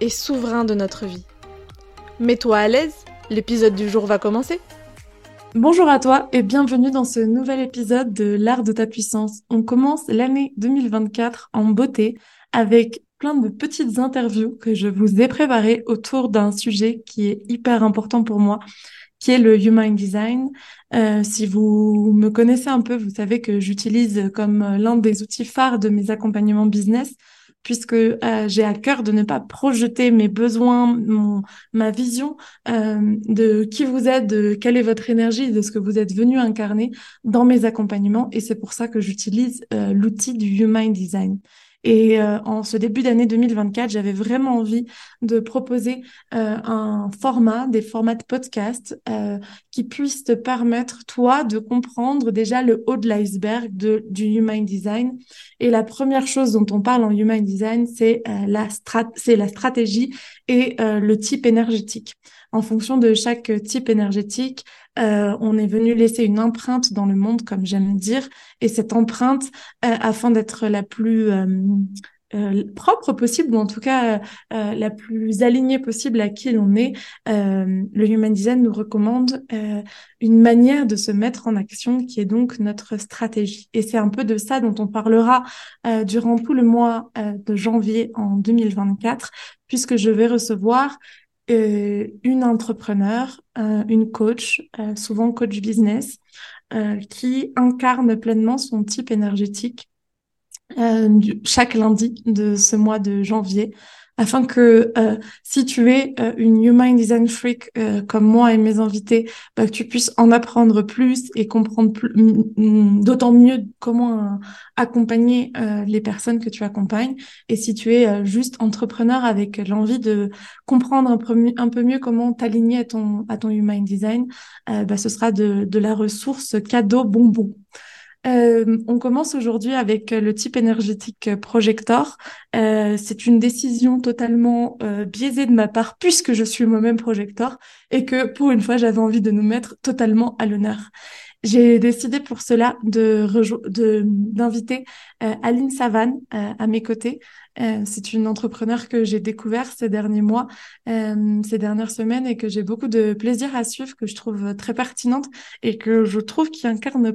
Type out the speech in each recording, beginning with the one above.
et souverain de notre vie. Mets-toi à l'aise, l'épisode du jour va commencer. Bonjour à toi et bienvenue dans ce nouvel épisode de l'art de ta puissance. On commence l'année 2024 en beauté avec plein de petites interviews que je vous ai préparées autour d'un sujet qui est hyper important pour moi, qui est le Human Design. Euh, si vous me connaissez un peu, vous savez que j'utilise comme l'un des outils phares de mes accompagnements business puisque euh, j'ai à cœur de ne pas projeter mes besoins, mon, ma vision euh, de qui vous êtes, de quelle est votre énergie, de ce que vous êtes venu incarner dans mes accompagnements. Et c'est pour ça que j'utilise euh, l'outil du Human Design. Et euh, en ce début d'année 2024, j'avais vraiment envie de proposer euh, un format, des formats de podcast euh, qui puissent te permettre, toi, de comprendre déjà le haut de l'iceberg du Human Design. Et la première chose dont on parle en Human Design, c'est la, strat la stratégie et le type énergétique. En fonction de chaque type énergétique, euh, on est venu laisser une empreinte dans le monde, comme j'aime dire, et cette empreinte, euh, afin d'être la plus euh, propre possible, ou en tout cas la plus alignée possible à qui l'on est, le Human Design nous recommande une manière de se mettre en action qui est donc notre stratégie. Et c'est un peu de ça dont on parlera durant tout le mois de janvier en 2024, puisque je vais recevoir euh, une entrepreneur, euh, une coach, euh, souvent coach business, qui incarne pleinement son type énergétique chaque lundi de ce mois de janvier afin que euh, si tu es euh, une Human Design Freak euh, comme moi et mes invités, bah, que tu puisses en apprendre plus et comprendre d'autant mieux comment accompagner les personnes que tu accompagnes. Et si tu es juste entrepreneur avec l'envie de comprendre un peu, un peu mieux comment t'aligner à ton, à ton Human Design, bah, ce sera de, de la ressource cadeau bonbon. Euh, on commence aujourd'hui avec euh, le type énergétique euh, projector. Euh, c'est une décision totalement euh, biaisée de ma part puisque je suis moi-même projector et que pour une fois j'avais envie de nous mettre totalement à l'honneur. J'ai décidé pour cela de d'inviter Aline Savane à mes côtés. c'est une entrepreneur que j'ai découvert ces derniers mois, ces dernières semaines et que j'ai beaucoup de plaisir à suivre, que je trouve très pertinente et que je trouve qui incarne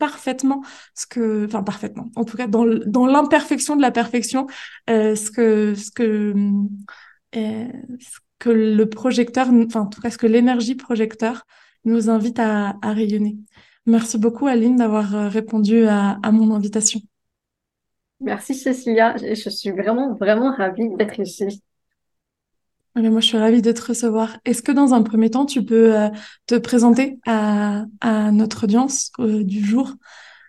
parfaitement ce que, enfin parfaitement, en tout cas dans, l'imperfection de la perfection, euh, ce que ce que euh, ce que le projecteur, enfin en tout cas ce que l'énergie projecteur nous invite à, à rayonner. Merci beaucoup Aline d'avoir euh, répondu à, à mon invitation. Merci Cécilia, je suis vraiment vraiment ravie d'être ici moi, je suis ravie de te recevoir. Est-ce que dans un premier temps, tu peux euh, te présenter à, à notre audience euh, du jour,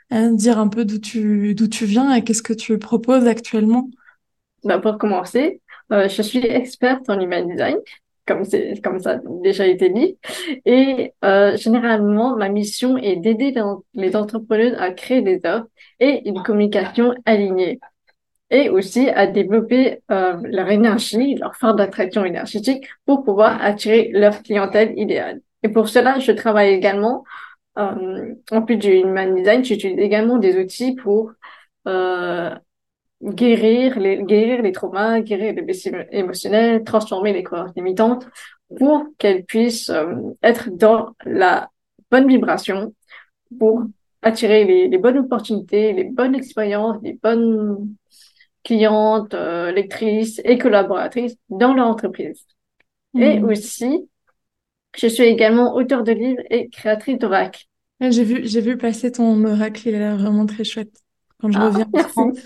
hein, dire un peu d'où tu, d'où tu viens et qu'est-ce que tu proposes actuellement? Bah, Pour commencer, euh, je suis experte en human design, comme, c'est, comme ça a déjà été dit. Et généralement, ma mission est d'aider les entrepreneurs à créer des offres et une communication alignée et aussi à développer euh, leur énergie, leur force d'attraction énergétique pour pouvoir attirer leur clientèle idéale. Et pour cela, je travaille également, euh, en plus du human design, j'utilise également des outils pour euh, guérir les guérir les traumas, guérir les blessures émotionnelles, transformer les croyances limitantes pour qu'elles puissent euh, être dans la bonne vibration pour attirer les, les bonnes opportunités, les bonnes expériences, les bonnes clientes, euh, lectrices et collaboratrices dans leur entreprise. Et mhm. aussi, je suis également auteur de livres et créatrice d'oracle. J'ai vu, j'ai vu passer ton oracle, il a l'air vraiment très chouette. Quand je ah, reviens en France.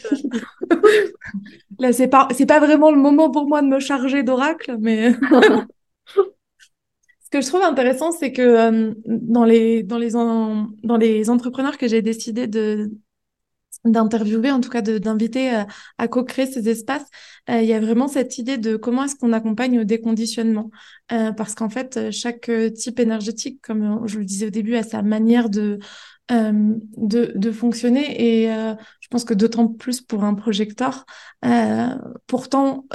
Là, c'est pas, c'est pas vraiment le moment pour moi de me charger d'oracle, mais. Ce que je trouve intéressant, c'est que euh, dans les dans les dans les entrepreneurs que j'ai décidé de d'interviewer, en tout cas d'inviter à, à co-créer ces espaces, il y a vraiment cette idée de comment est-ce qu'on accompagne au déconditionnement. parce qu'en fait, chaque type énergétique, comme je le disais au début, a sa manière de euh, de, de, fonctionner et euh, je pense que d'autant plus pour un projecteur. Euh, pourtant,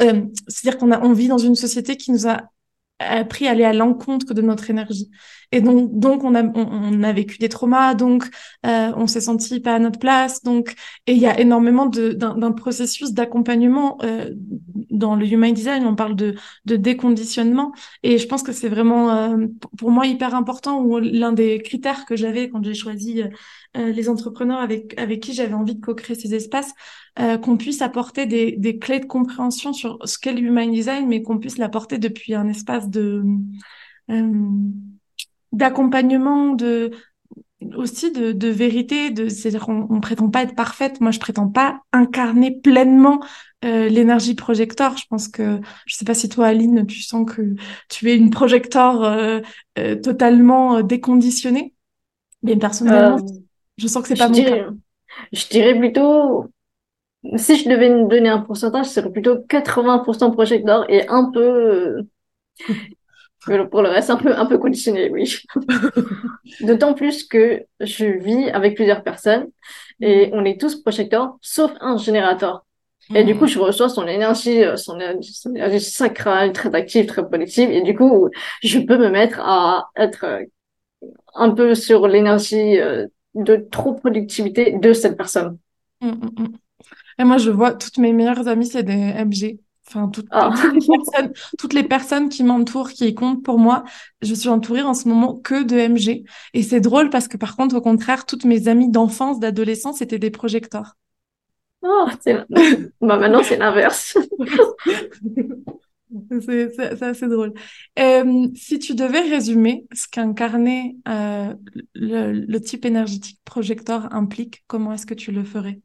c'est-à-dire qu'on a on vit dans une société qui nous a appris à aller à l'encontre de notre énergie. Et donc, donc on a, on, a vécu des traumas, donc euh, on s'est senti pas à notre place, donc et il y a énormément d'un processus d'accompagnement euh, dans le human design. On parle de, de déconditionnement, et je pense que c'est vraiment euh, pour moi hyper important ou l'un des critères que j'avais quand j'ai choisi euh, les entrepreneurs avec avec qui j'avais envie de co-créer ces espaces, euh, qu'on puisse apporter des, des clés de compréhension sur ce qu'est le human design, mais qu'on puisse l'apporter depuis un espace de d'accompagnement, de aussi de, de vérité, de c'est-à-dire qu'on on prétend pas être parfaite. Moi, je prétends pas incarner pleinement euh, l'énergie projecteur. Je pense que je sais pas si toi, Aline, tu sens que tu es une projecteur euh, euh, totalement déconditionnée. Mais personnellement, je sens que c'est pas mon dirais, cas. Je dirais plutôt, si je devais donner un pourcentage, ce serait plutôt 80% projecteur et un peu pour le reste, un peu, un peu conditionné, oui. D'autant plus que je vis avec plusieurs personnes et on est tous projecteurs, sauf un générateur. Et du coup, je reçois son énergie, euh, son énergie, sacrale, très active, très productive. Et du coup, je peux me mettre à être euh, un peu sur l'énergie euh, de trop productivité de cette personne. Mm, mm, mm. Et moi, je vois toutes mes meilleures amies, c'est des MG. Enfin, ah. toutes, les personnes, toutes les personnes qui m'entourent, qui comptent pour moi, je suis entourée en ce moment que de MG. Et c'est drôle parce que par contre, au contraire, toutes mes amies d'enfance, d'adolescence, c'était des projecteurs. Oh, bah, maintenant, c'est l'inverse. c'est assez drôle. Euh, si tu devais résumer ce qu'incarner euh, le, le type énergétique projecteur implique, comment est-ce que tu le ferais?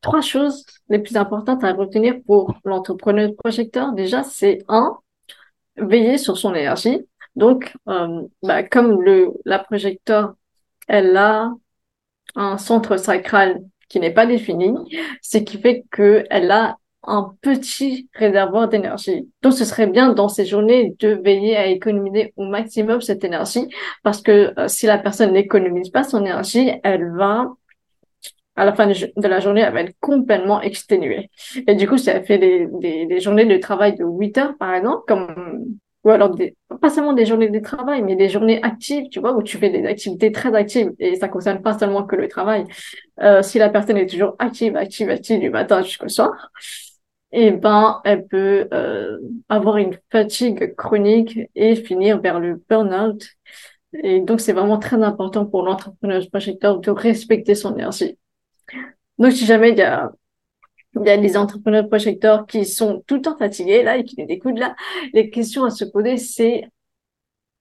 Trois choses les plus importantes à retenir pour l'entrepreneur projecteur. Déjà, c'est un, veiller sur son énergie. Donc, euh, bah, comme le, la projecteur, elle a un centre sacral qui n'est pas défini, ce qui fait qu'elle a un petit réservoir d'énergie. Donc, ce serait bien dans ces journées de veiller à économiser au maximum cette énergie parce que euh, si la personne n'économise pas son énergie, elle va à la fin de la journée, elle va être complètement exténuée. Et du coup, si elle fait des, des, des journées de travail de 8 heures, par exemple, comme, ou alors des, pas seulement des journées de travail, mais des journées actives, tu vois, où tu fais des activités très actives, et ça concerne pas seulement que le travail. Euh, si la personne est toujours active, active, active du matin jusqu'au soir, et eh ben, elle peut euh, avoir une fatigue chronique et finir vers le burn-out. Et donc, c'est vraiment très important pour l'entrepreneur projecteur de respecter son énergie. Donc, si jamais il y a, des entrepreneurs projecteurs qui sont tout le temps fatigués, là, et qui nous écoutent là, les questions à se poser, c'est,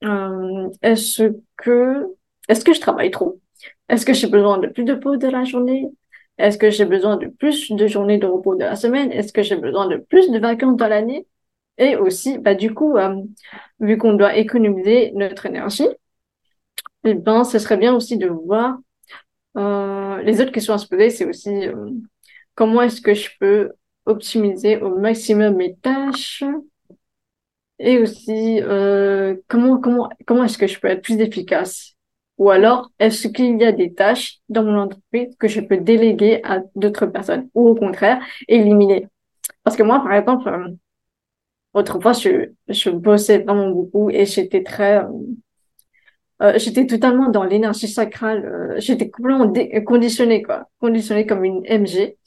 euh, est-ce que, est-ce que je travaille trop? Est-ce que j'ai besoin de plus de pause de la journée? Est-ce que j'ai besoin de plus de journées de repos de la semaine? Est-ce que j'ai besoin de plus de vacances dans l'année? Et aussi, bah, du coup, euh, vu qu'on doit économiser notre énergie, eh ben, ce serait bien aussi de voir euh, les autres questions à se poser, c'est aussi euh, comment est-ce que je peux optimiser au maximum mes tâches? Et aussi euh, comment comment comment est-ce que je peux être plus efficace? Ou alors est-ce qu'il y a des tâches dans mon entreprise que je peux déléguer à d'autres personnes ou au contraire éliminer? Parce que moi par exemple autrefois je je bossais vraiment beaucoup et j'étais très euh, j'étais totalement dans l'énergie sacrale. Euh, j'étais complètement conditionnée, quoi. Conditionnée comme une MG.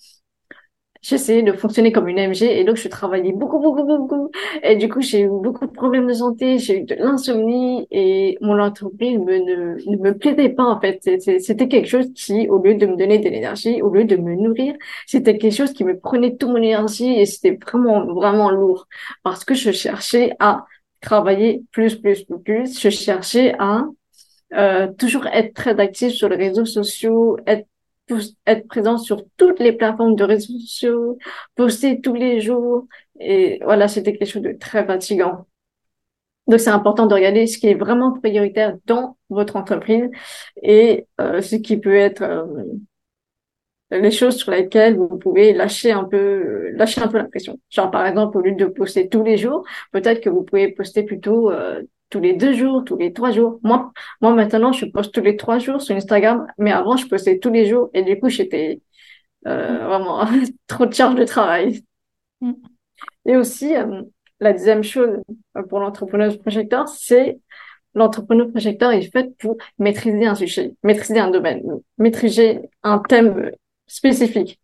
J'essayais de fonctionner comme une MG et donc je travaillais beaucoup, beaucoup, beaucoup. Et du coup, j'ai eu beaucoup de problèmes de santé, j'ai eu de l'insomnie et mon entreprise me, ne, ne me plaisait pas, en fait. C'était quelque chose qui, au lieu de me donner de l'énergie, au lieu de me nourrir, c'était quelque chose qui me prenait toute mon énergie et c'était vraiment, vraiment lourd parce que je cherchais à travailler plus, plus, plus, plus. Je cherchais à euh, toujours être très actif sur les réseaux sociaux, être être présent sur toutes les plateformes de réseaux sociaux, poster tous les jours. Et voilà, c'était quelque chose de très fatigant. Donc, c'est important de regarder ce qui est vraiment prioritaire dans votre entreprise et euh, ce qui peut être euh, les choses sur lesquelles vous pouvez lâcher un peu, lâcher un peu la pression. Genre, par exemple, au lieu de poster tous les jours, peut-être que vous pouvez poster plutôt euh, tous les deux jours, tous les trois jours. Moi, moi maintenant, je poste tous les trois jours sur Instagram, mais avant, je postais tous les jours et du coup, j'étais euh, vraiment trop de charge de travail. Mm. Et aussi, euh, la deuxième chose pour l'entrepreneur projecteur, c'est l'entrepreneur projecteur est fait pour maîtriser un sujet, maîtriser un domaine, maîtriser un thème spécifique.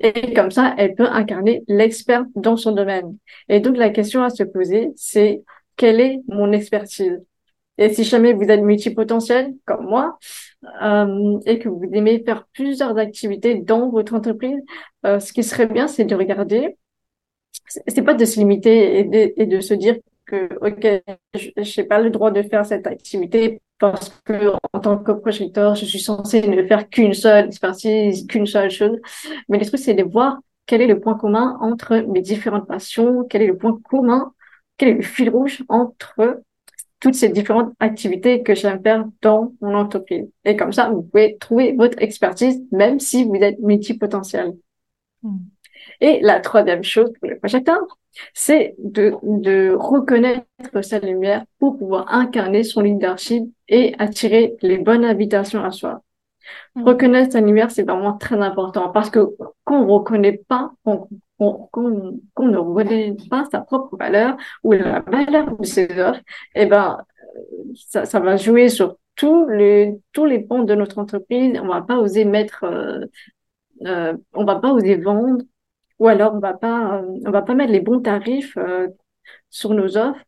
Et comme ça, elle peut incarner l'expert dans son domaine. Et donc, la question à se poser, c'est quelle est mon expertise? Et si jamais vous êtes multipotentiel, comme moi, euh, et que vous aimez faire plusieurs activités dans votre entreprise, euh, ce qui serait bien, c'est de regarder, c'est pas de se limiter et de, et de se dire que, OK, je n'ai pas le droit de faire cette activité parce que en tant que projecteur, je suis censée ne faire qu'une seule expertise, qu'une seule chose. Mais le truc, c'est de voir quel est le point commun entre mes différentes passions, quel est le point commun, quel est le fil rouge entre toutes ces différentes activités que j'aime faire dans mon entreprise. Et comme ça, vous pouvez trouver votre expertise, même si vous êtes multipotentiel. Hmm. Et la troisième chose pour le projecteur, c'est de, de reconnaître sa lumière pour pouvoir incarner son leadership et attirer les bonnes invitations à soi. Mm. Reconnaître sa lumière, c'est vraiment très important parce que quand on reconnaît pas, qu'on ne reconnaît pas sa propre valeur ou la valeur de ses œuvres, eh ben, ça, ça va jouer sur tous les, tous les ponts de notre entreprise. On va pas oser mettre, euh, euh, on va pas oser vendre, ou alors on va pas, euh, on va pas mettre les bons tarifs euh, sur nos offres,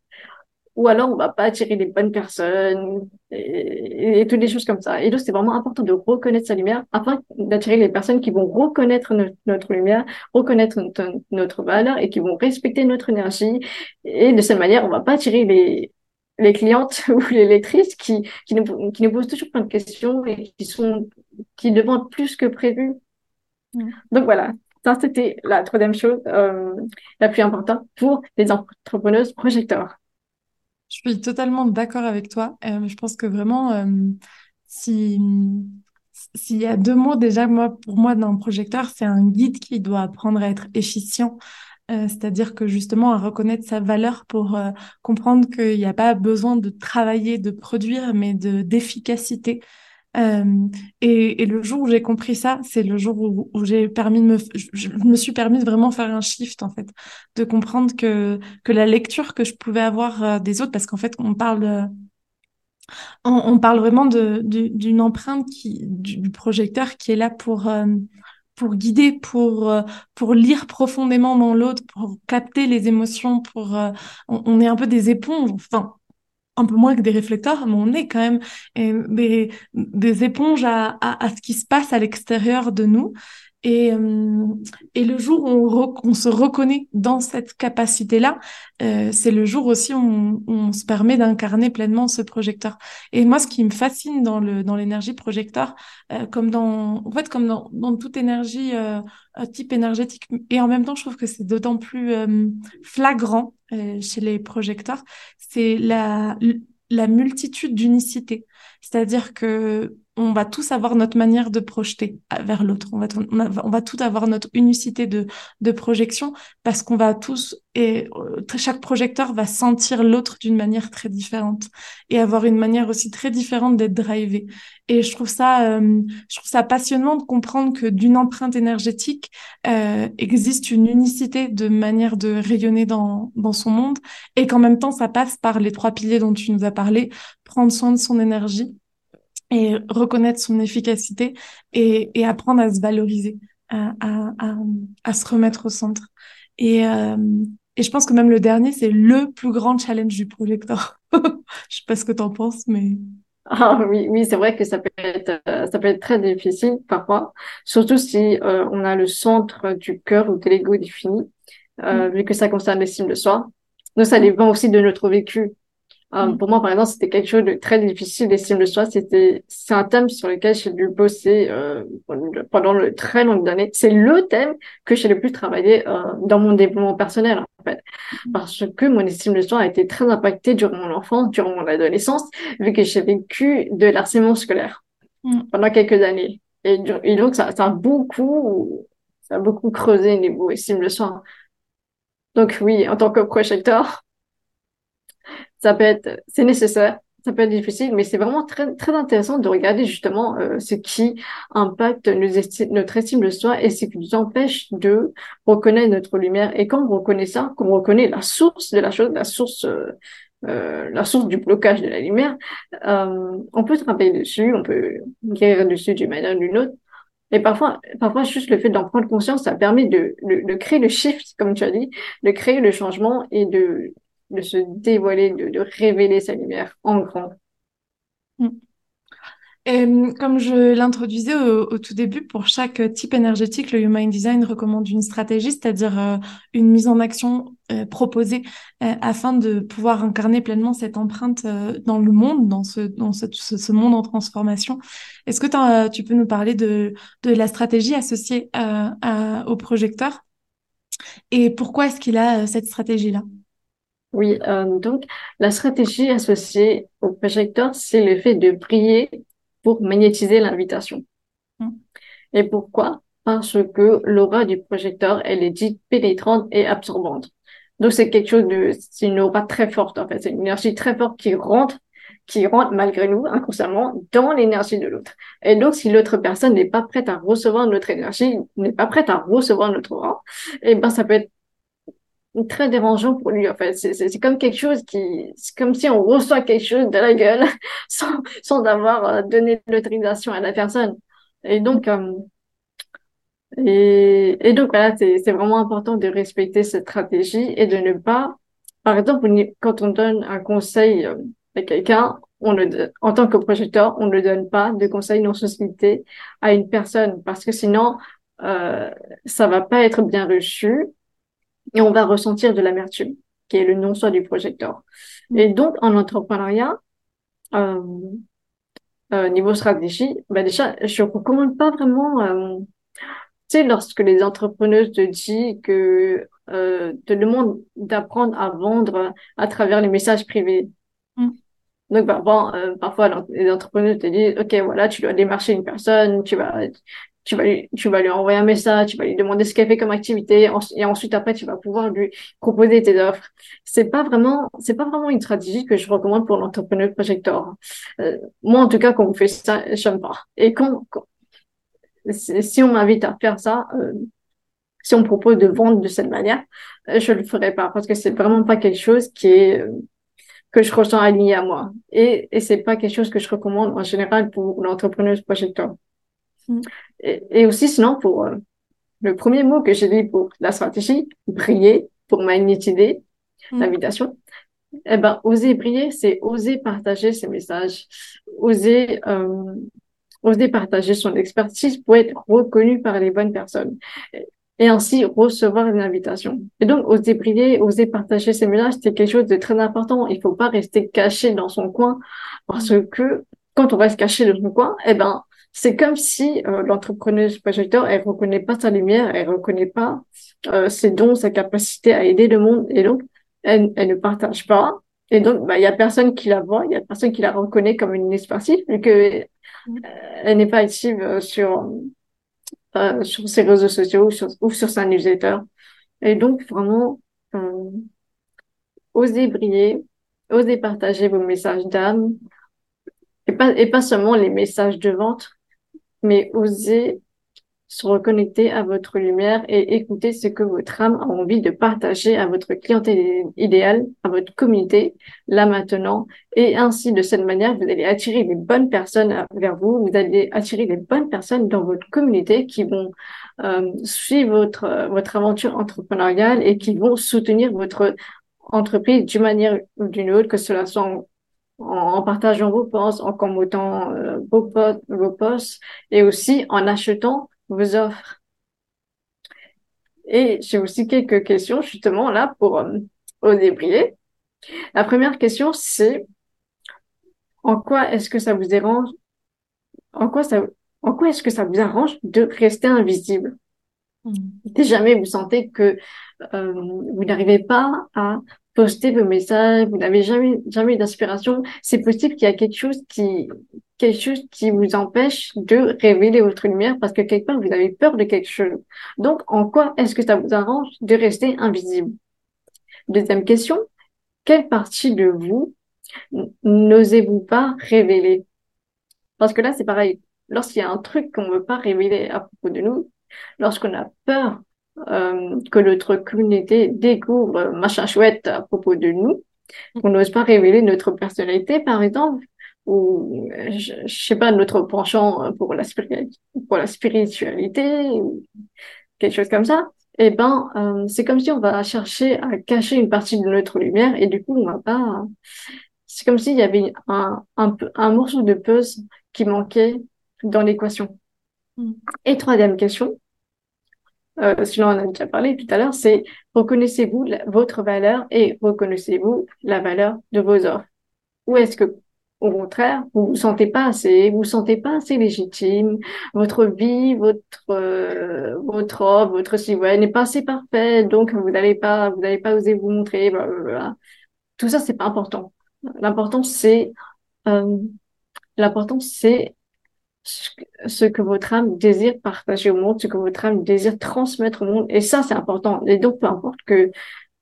ou alors on va pas attirer les bonnes personnes et, toutes les choses comme ça. Et donc c'est vraiment important de reconnaître sa lumière afin d'attirer les personnes qui vont reconnaître notre, lumière, reconnaître notre, valeur et qui vont respecter notre énergie. Et de cette manière, on va pas attirer les les clientes ou les lectrices qui, qui, nous, qui nous posent toujours plein de questions et qui sont qui demandent plus que prévu. Donc voilà, c'était la troisième chose euh, la plus importante pour les entrepreneuses projecteurs. Je suis totalement d'accord avec toi. Euh, je pense que vraiment, euh, si s'il y a deux mots déjà, moi, pour moi, d'un projecteur, c'est un guide qui doit apprendre à être efficient. C'est-à-dire que justement à reconnaître sa valeur pour comprendre qu'il n'y a pas besoin de travailler, de produire, mais de d'efficacité. Euh, et, et, le jour où j'ai compris ça, c'est le jour où, j'ai permis de me, je, me suis permis de vraiment faire un shift en fait, de comprendre que que la lecture que je pouvais avoir euh, des autres, parce qu'en fait on parle on, on parle vraiment de d'une empreinte qui du, projecteur qui est là pour euh, pour guider, pour pour lire profondément dans l'autre, pour capter les émotions, pour on, on, est un peu des éponges. Enfin, un peu moins que des réflecteurs, mais on est quand même euh, des, éponges à, ce qui se passe à l'extérieur de nous. Et, euh, et le jour où on, on, se reconnaît dans cette capacité-là, euh, c'est le jour aussi où on, on se permet d'incarner pleinement ce projecteur. Et moi, ce qui me fascine dans le dans l'énergie projecteur, euh, comme dans en fait comme dans, dans toute énergie euh, type énergétique, et en même temps, je trouve que c'est d'autant plus euh, flagrant chez les projecteurs, c'est la la multitude d'unicité. C'est-à-dire que on va tous avoir notre manière de projeter vers l'autre. On va, on, va, tout avoir notre unicité de, de projection parce qu'on va tous et euh, chaque projecteur va sentir l'autre d'une manière très différente et avoir une manière aussi très différente d'être drivé. Et je trouve ça, euh, je trouve ça passionnant de comprendre que d'une empreinte énergétique euh, existe une unicité de manière de rayonner dans, dans son monde et qu'en même temps ça passe par les trois piliers dont tu nous as parlé, prendre soin de son énergie et reconnaître son efficacité et, et apprendre à se valoriser, à, à, à, se remettre au centre. Et, euh, et je pense que même le dernier, c'est le plus grand challenge du projecteur. je sais pas ce que tu en penses, mais... Ah oui, oui, c'est vrai que ça peut être, ça peut être très difficile parfois, surtout si euh, on a le centre du cœur ou de l'ego défini, euh, mm. vu que ça concerne l'estime de soi. Donc ça dépend aussi de notre vécu. Euh, mm. pour moi, par exemple, c'était quelque chose de très difficile d'estime de soi. C'était, c'est un thème sur lequel j'ai dû bosser euh, pendant le très longues années. C'est le thème que j'ai le plus travaillé euh, dans mon développement personnel, en fait, mm. parce que mon estime de soi a été très impactée durant mon enfance, durant mon adolescence, vu que j'ai vécu de l'harcèlement scolaire mm. pendant quelques années. Et, et donc, ça, ça a beaucoup, ça a beaucoup creusé niveau estime de soi. Donc oui, en tant que projecteur, ça peut être, c'est nécessaire, ça peut être difficile, mais c'est vraiment très, très intéressant de regarder justement euh, ce qui impacte notre estime de soi et ce qui nous empêche de reconnaître notre lumière. Et quand on reconnaît ça, quand on reconnaît la source de la chose, la source, euh, euh la source du blocage de la lumière, euh, on peut travailler dessus, on peut guérir dessus d'une manière ou d'une autre. Et parfois, parfois juste le fait d'en prendre conscience, ça permet de, de, de créer le shift, comme tu as dit, de créer le changement et de de se dévoiler, de, révéler sa lumière en grand. Mm. Et, comme je l'introduisais au, tout début, pour chaque type énergétique, le Human Design recommande une stratégie, c'est-à-dire euh, une mise en action euh, proposée euh, afin de pouvoir incarner pleinement cette empreinte dans le monde, dans ce, monde en transformation. Est-ce que tu peux nous parler de, la stratégie associée au projecteur? Et pourquoi est-ce qu'il a cette stratégie-là? Oui, euh, donc la stratégie associée au projecteur, c'est le fait de briller pour magnétiser l'invitation. Mm. Et pourquoi? Parce que l'aura du projecteur, elle est dite pénétrante et absorbante. Donc c'est quelque chose de, c'est une aura très forte en fait, c'est une énergie très forte qui rentre, qui rentre malgré nous inconsciemment dans l'énergie de l'autre. Et donc si l'autre personne n'est pas prête à recevoir notre énergie, n'est pas prête à recevoir notre aura, et eh ben ça peut être très dérangeant pour lui en fait. C'est comme quelque chose qui c'est comme si on reçoit quelque chose de la gueule sans sans avoir euh, donné l'autorisation à la personne. Et donc euh, et, donc voilà c'est c'est vraiment important de respecter cette stratégie et de ne pas par exemple quand on donne un conseil euh, à quelqu'un on le en tant que projecteur on ne donne pas de conseils non sollicités à une personne parce que sinon euh, ça va pas être bien reçu et on va ressentir de l'amertume, qui est le non-soi du projecteur. Et donc, en entrepreneuriat, euh, euh, niveau stratégie, bah déjà, je recommande pas vraiment, euh, tu sais, lorsque les entrepreneuses te disent que euh, te demandent d'apprendre à vendre à travers les messages privés. Mm. Donc, bah, bon, euh, parfois, les entrepreneurs te disent, OK, voilà, tu dois démarcher une personne, tu vas, tu vas lui, tu vas lui envoyer un message, tu vas lui demander ce qu'elle fait comme activité, et ensuite après tu vas pouvoir lui proposer tes offres. C'est pas vraiment, c'est pas vraiment une stratégie que je recommande pour l'entrepreneur projecteur. Euh, moi en tout cas quand on fait ça, j'aime pas. Et quand, si on m'invite à faire ça, euh, si on me propose de vendre de cette manière, euh, je le ferai pas parce que c'est vraiment pas quelque chose qui est que je ressens aligné à moi. Et, et c'est pas quelque chose que je recommande en général pour l'entrepreneur projecteur. Mm. Et, aussi, sinon, pour euh, le premier mot que j'ai dit pour la stratégie, briller, pour magnétiser mm. l'invitation, eh ben, oser briller, c'est oser partager ses messages, oser, euh, oser partager son expertise pour être reconnu par les bonnes personnes et ainsi recevoir une invitation. Et donc, oser briller, oser partager ses messages, c'est quelque chose de très important. Il faut pas rester caché dans son coin parce mm. que quand on reste caché dans son coin, eh ben, c'est comme si euh, l'entrepreneuse projecteur, elle reconnaît pas sa lumière, elle reconnaît pas euh, ses dons, sa capacité à aider le monde, et donc elle, elle ne partage pas. Et donc, bah, il y a personne qui la voit, il y a personne qui la reconnaît comme une expertise, vu que euh, elle n'est pas active euh, sur euh, sur ses réseaux sociaux ou sur, ou sur sa newsletter. Et donc, vraiment, osez briller, osez partager vos messages d'âme, et pas, et pas seulement les messages de vente, mais osez se reconnecter à votre lumière et écouter ce que votre âme a envie de partager à votre clientèle idéale, à votre communauté, là maintenant. Et ainsi, de cette manière, vous allez attirer les bonnes personnes vers vous, vous allez attirer les bonnes personnes dans votre communauté qui vont euh, suivre votre, votre aventure entrepreneuriale et qui vont soutenir votre entreprise d'une manière ou d'une autre, que cela soit en, partageant vos posts, en commentant euh, vos, vos posts et aussi en achetant vos offres. Et j'ai aussi quelques questions justement là pour euh, oser briller. La première question, c'est en quoi est-ce que ça vous dérange En quoi ça en quoi est-ce que ça vous arrange de rester invisible? Hmm. Si jamais vous sentez que euh, vous n'arrivez pas à postez vos messages, vous n'avez jamais, jamais d'inspiration, c'est possible qu'il y a quelque chose qui, quelque chose qui vous empêche de révéler votre lumière parce que quelque part vous avez peur de quelque chose. Donc, en quoi est-ce que ça vous arrange de rester invisible? Deuxième question, quelle partie de vous n'osez-vous pas révéler? Parce que là, c'est pareil. Lorsqu'il y a un truc qu'on ne veut pas révéler à propos de nous, lorsqu'on a peur euh, que notre communauté découvre machin chouette à propos de nous, qu'on n'ose pas révéler notre personnalité, par exemple, ou je, je sais pas notre penchant pour la pour la spiritualité ou quelque chose comme ça eh ben euh, c'est comme si on va chercher à cacher une partie de notre lumière et du coup on va pas c'est comme s'il y avait un, un, un morceau de puzzle qui manquait dans l'équation mm. et troisième question euh, sinon on a déjà parlé tout à l'heure c'est reconnaissez-vous votre valeur et reconnaissez-vous la valeur de vos offres où est-ce que au contraire, vous vous sentez pas assez, vous vous sentez pas assez légitime. Votre vie, votre euh, votre offre, votre site n'est pas assez parfait, donc vous n'allez pas vous n'allez pas oser vous montrer. Tout ça, c'est pas important. L'important c'est euh, l'important c'est ce que votre âme désire partager au monde, ce que votre âme désire transmettre au monde. Et ça, c'est important. Et donc, peu importe que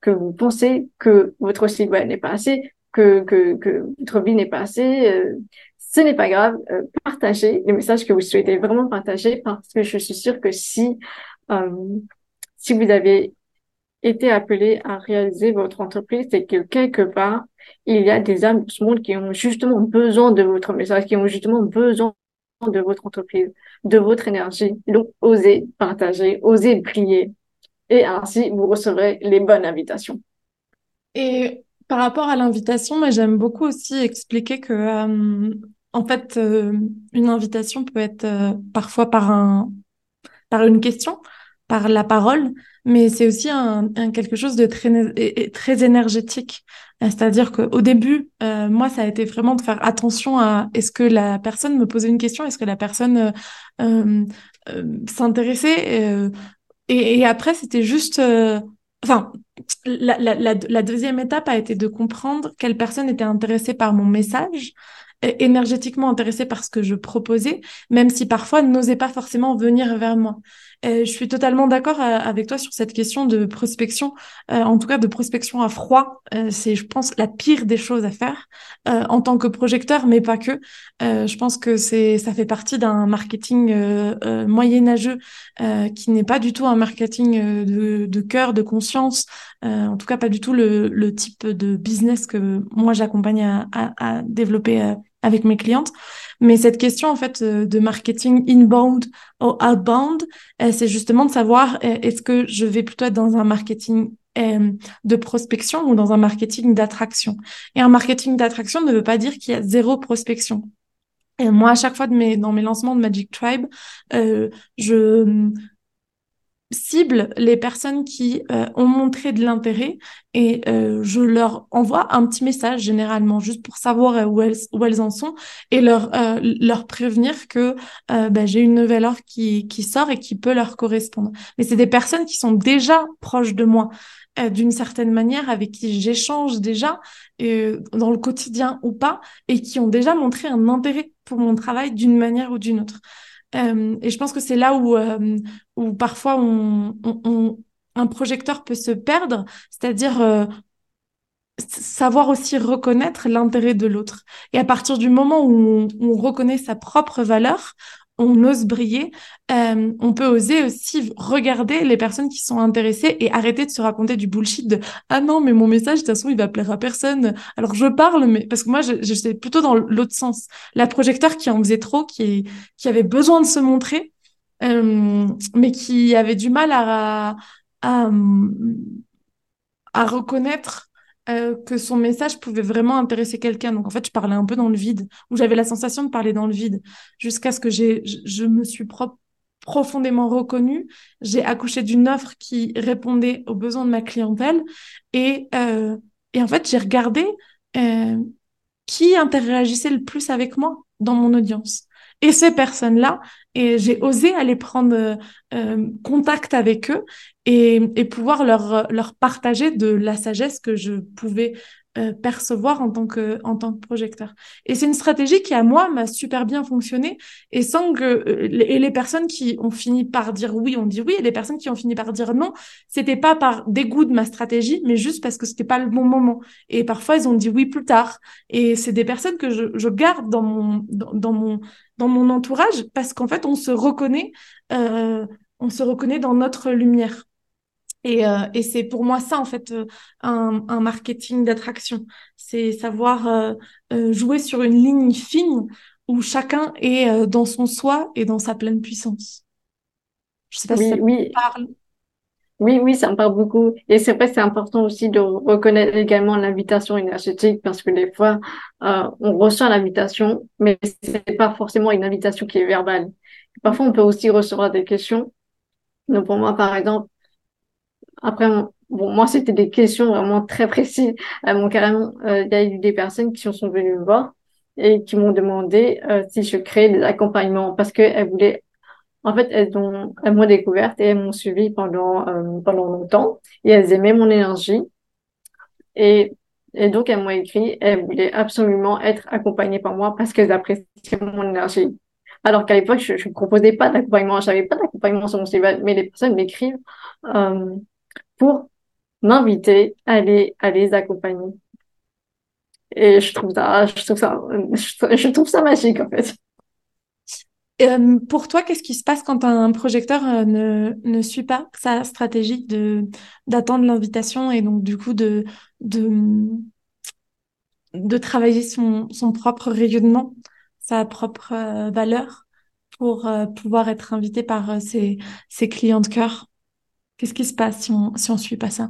que vous pensez que votre site n'est pas assez, que, que, que votre vie n'est pas assez, euh, ce n'est pas grave. Euh, partagez les messages que vous souhaitez vraiment partager parce que je suis sûre que si, euh, si vous avez été appelé à réaliser votre entreprise, c'est que quelque part, il y a des âmes de ce monde qui ont justement besoin de votre message, qui ont justement besoin de votre entreprise, de votre énergie. Donc, osez partager, osez prier. Et ainsi, vous recevrez les bonnes invitations. Et par rapport à l'invitation, j'aime beaucoup aussi expliquer que euh, en fait euh, une invitation peut être euh, parfois par un par une question, par la parole, mais c'est aussi un, quelque chose de très très énergétique. C'est-à-dire qu'au début, moi ça a été vraiment de faire attention à est-ce que la personne me posait une question, est-ce que la personne s'intéressait? Et, et, après c'était juste enfin, la, la, la, deuxième étape a été de comprendre quelle personne était intéressée par mon message, énergétiquement intéressée par ce que je proposais, même si parfois n'osait pas forcément venir vers moi. Euh, je suis totalement d'accord euh, avec toi sur cette question de prospection, euh, en tout cas de prospection à froid. c'est, je pense, la pire des choses à faire en tant que projecteur, mais pas que. je pense que c'est, ça fait partie d'un marketing moyenâgeux qui n'est pas du tout un marketing de, de cœur, de conscience. en tout cas, pas du tout le, le type de business que moi j'accompagne à, à, à développer avec mes clientes. Mais cette question en fait euh, de marketing inbound ou outbound, euh, c'est justement de savoir euh, est-ce que je vais plutôt être dans un marketing de prospection ou dans un marketing d'attraction? Et un marketing d'attraction ne veut pas dire qu'il y a zéro prospection. Moi, à chaque fois de mes, dans mes lancements de Magic Tribe, euh, je cible les personnes qui euh, ont montré de l'intérêt et euh, je leur envoie un petit message généralement juste pour savoir euh, où elles, où elles en sont et leur, leur prévenir que bah, j'ai une nouvelle offre qui, qui sort et qui peut leur correspondre. Mais c'est des personnes qui sont déjà proches de moi d'une certaine manière, avec qui j'échange déjà dans le quotidien ou pas, et qui ont déjà montré un intérêt pour mon travail d'une manière ou d'une autre. Et je pense que c'est là où, euh, où parfois on, on, un projecteur peut se perdre, c'est-à-dire euh, savoir aussi reconnaître l'intérêt de l'autre. Et à partir du moment où on, reconnaît sa propre valeur, on ose briller, euh, on peut oser aussi regarder les personnes qui sont intéressées et arrêter de se raconter du bullshit de ah non mais mon message de toute façon il va plaire à personne. Alors je parle mais parce que moi je plutôt dans l'autre sens. La projecteur qui en faisait trop, qui qui avait besoin de se montrer, euh, mais qui avait du mal à à, à reconnaître euh, que son message pouvait vraiment intéresser quelqu'un. Donc en fait, je parlais un peu dans le vide, ou j'avais la sensation de parler dans le vide, jusqu'à ce que j'ai, je, me suis profondément reconnue. J'ai accouché d'une offre qui répondait aux besoins de ma clientèle, et, euh, et en fait, j'ai regardé euh, qui interagissait le plus avec moi dans mon audience. Et ces personnes-là, et j'ai osé aller prendre euh, contact avec eux et, et pouvoir leur, leur partager de la sagesse que je pouvais euh, percevoir en tant que en tant que projecteur. Et c'est une stratégie qui à moi m'a super bien fonctionné et sans que euh, et les personnes qui ont fini par dire oui ont dit oui et les personnes qui ont fini par dire non, c'était pas par dégoût de ma stratégie mais juste parce que c'était pas le bon moment. Et parfois ils ont dit oui plus tard et c'est des personnes que je, je garde dans mon dans, dans mon dans mon entourage parce qu'en fait on se reconnaît euh, on se reconnaît dans notre lumière. Et, euh, et c'est pour moi ça, en fait, euh, un, un, marketing d'attraction. C'est savoir euh, jouer sur une ligne fine où chacun est dans son soi et dans sa pleine puissance. Je sais pas oui, si ça oui. parle. Oui, oui, ça me parle beaucoup. Et c'est vrai, c'est important aussi de reconnaître également l'invitation énergétique parce que des fois, on reçoit l'invitation, mais c'est pas forcément une invitation qui est verbale. Parfois, on peut aussi recevoir des questions. Donc, pour moi, par exemple, après, bon, moi, c'était des questions vraiment très précises. Euh, carrément, euh, il y a eu des personnes qui sont venues me voir et qui m'ont demandé euh, si je créais des accompagnements parce qu'elles voulaient, en fait, elles ont, elles m'ont découverte et elles m'ont suivi pendant, euh, pendant longtemps et elles aimaient mon énergie. Et, et donc, elles m'ont écrit, elles voulaient absolument être accompagnées par moi parce qu'elles appréciaient mon énergie. Alors qu'à l'époque, je ne proposais pas d'accompagnement, j'avais pas d'accompagnement sur mon CV, mais les personnes m'écrivent euh, pour m'inviter à les, à accompagner. Et je trouve ça, je trouve ça, je trouve ça magique, en fait. Euh, pour toi, qu'est-ce qui se passe quand un projecteur euh, ne, ne suit pas sa stratégie de d'attendre l'invitation et donc du coup de de de travailler son, son propre rayonnement, sa propre euh, valeur pour pouvoir être invité par ses, ses clients de cœur? Qu'est-ce qui se passe si on si on suit pas ça?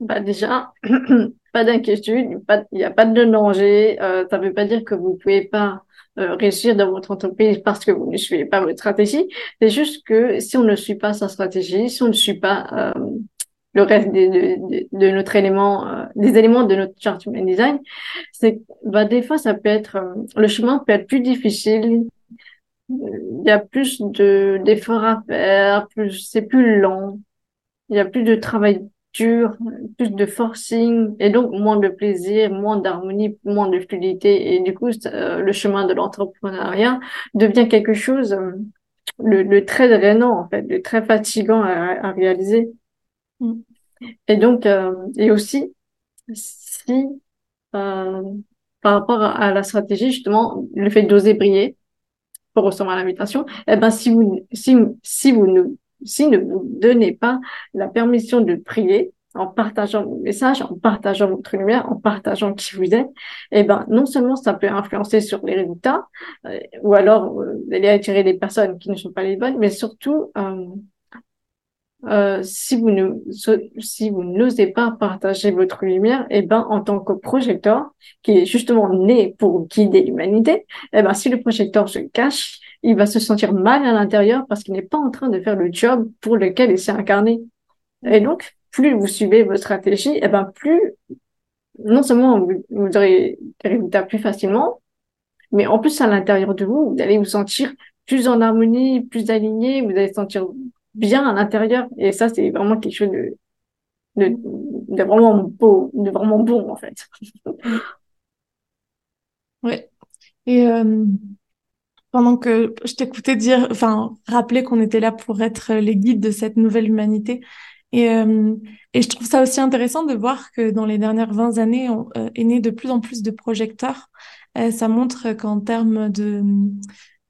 Bah déjà, pas d'inquiétude, il n'y a pas de danger. Euh, ça ne veut pas dire que vous ne pouvez pas euh, réussir dans votre entreprise parce que vous ne suivez pas votre stratégie. C'est juste que si on ne suit pas sa stratégie, si on ne suit pas euh, le reste de, de, de notre élément, euh, des éléments de notre chart human design, c'est bah, des fois ça peut être euh, le chemin peut être plus difficile il y a plus de d'efforts à faire, plus c'est plus lent, il y a plus de travail dur, plus de forcing et donc moins de plaisir, moins d'harmonie, moins de fluidité et du coup euh, le chemin de l'entrepreneuriat devient quelque chose euh, le, le très drainant en fait, le très fatigant à, à réaliser. Mm. Et donc euh, et aussi si par rapport à la stratégie justement le fait d'oser briller pour recevoir l'invitation, eh ben, si vous, si, si vous ne, si ne vous donnez pas la permission de prier, en partageant vos messages, en partageant votre lumière, en partageant qui vous êtes, eh ben, non seulement ça peut influencer sur les résultats, euh, ou alors euh, vous allez attirer des personnes qui ne sont pas les bonnes, mais surtout, euh, euh, si vous ne si vous n'osez pas partager votre lumière, et eh ben en tant que projecteur qui est justement né pour guider l'humanité, et eh ben si le projecteur se cache, il va se sentir mal à l'intérieur parce qu'il n'est pas en train de faire le job pour lequel il s'est incarné. Et donc plus vous suivez votre stratégie, et eh ben plus non seulement vous, vous aurez des résultats plus facilement, mais en plus à l'intérieur de vous, vous allez vous sentir plus en harmonie, plus aligné, vous allez sentir bien à l'intérieur. Et ça, c'est vraiment quelque chose de, vraiment beau, de vraiment bon, en fait. ouais. Et euh, pendant que je t'écoutais dire, enfin, rappeler qu'on était là pour être les guides de cette nouvelle humanité. Et, euh, et je trouve ça aussi intéressant de voir que dans les dernières 20 années, on euh, est né de plus en plus de projecteurs. ça montre qu'en termes de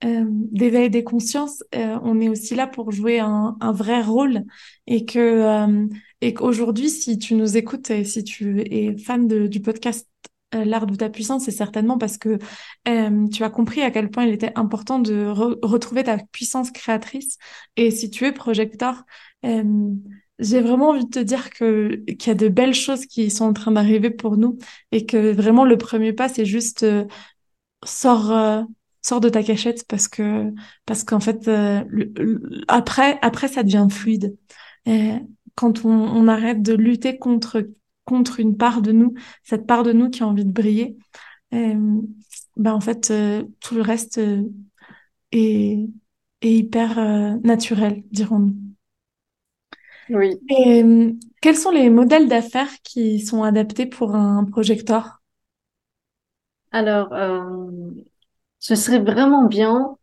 euh, d'éveil des consciences, euh, on est aussi là pour jouer un, vrai rôle et que euh, et qu'aujourd'hui, si tu nous écoutes et si tu es fan du podcast L'art de ta puissance, c'est certainement parce que tu as compris à quel point il était important de retrouver ta puissance créatrice. Et si tu es projecteur, j'ai vraiment envie de te dire que qu'il y a de belles choses qui sont en train d'arriver pour nous et que vraiment le premier pas, c'est juste sors sors de ta cachette parce que parce qu'en fait euh, après après ça devient fluide et quand on, on, arrête de lutter contre contre une part de nous cette part de nous qui a envie de briller ben en fait, tout le reste est, est hyper naturel, dirons-nous. Oui. Et quels sont les modèles d'affaires qui sont adaptés pour un projecteur? Alors, euh, ce serait vraiment bien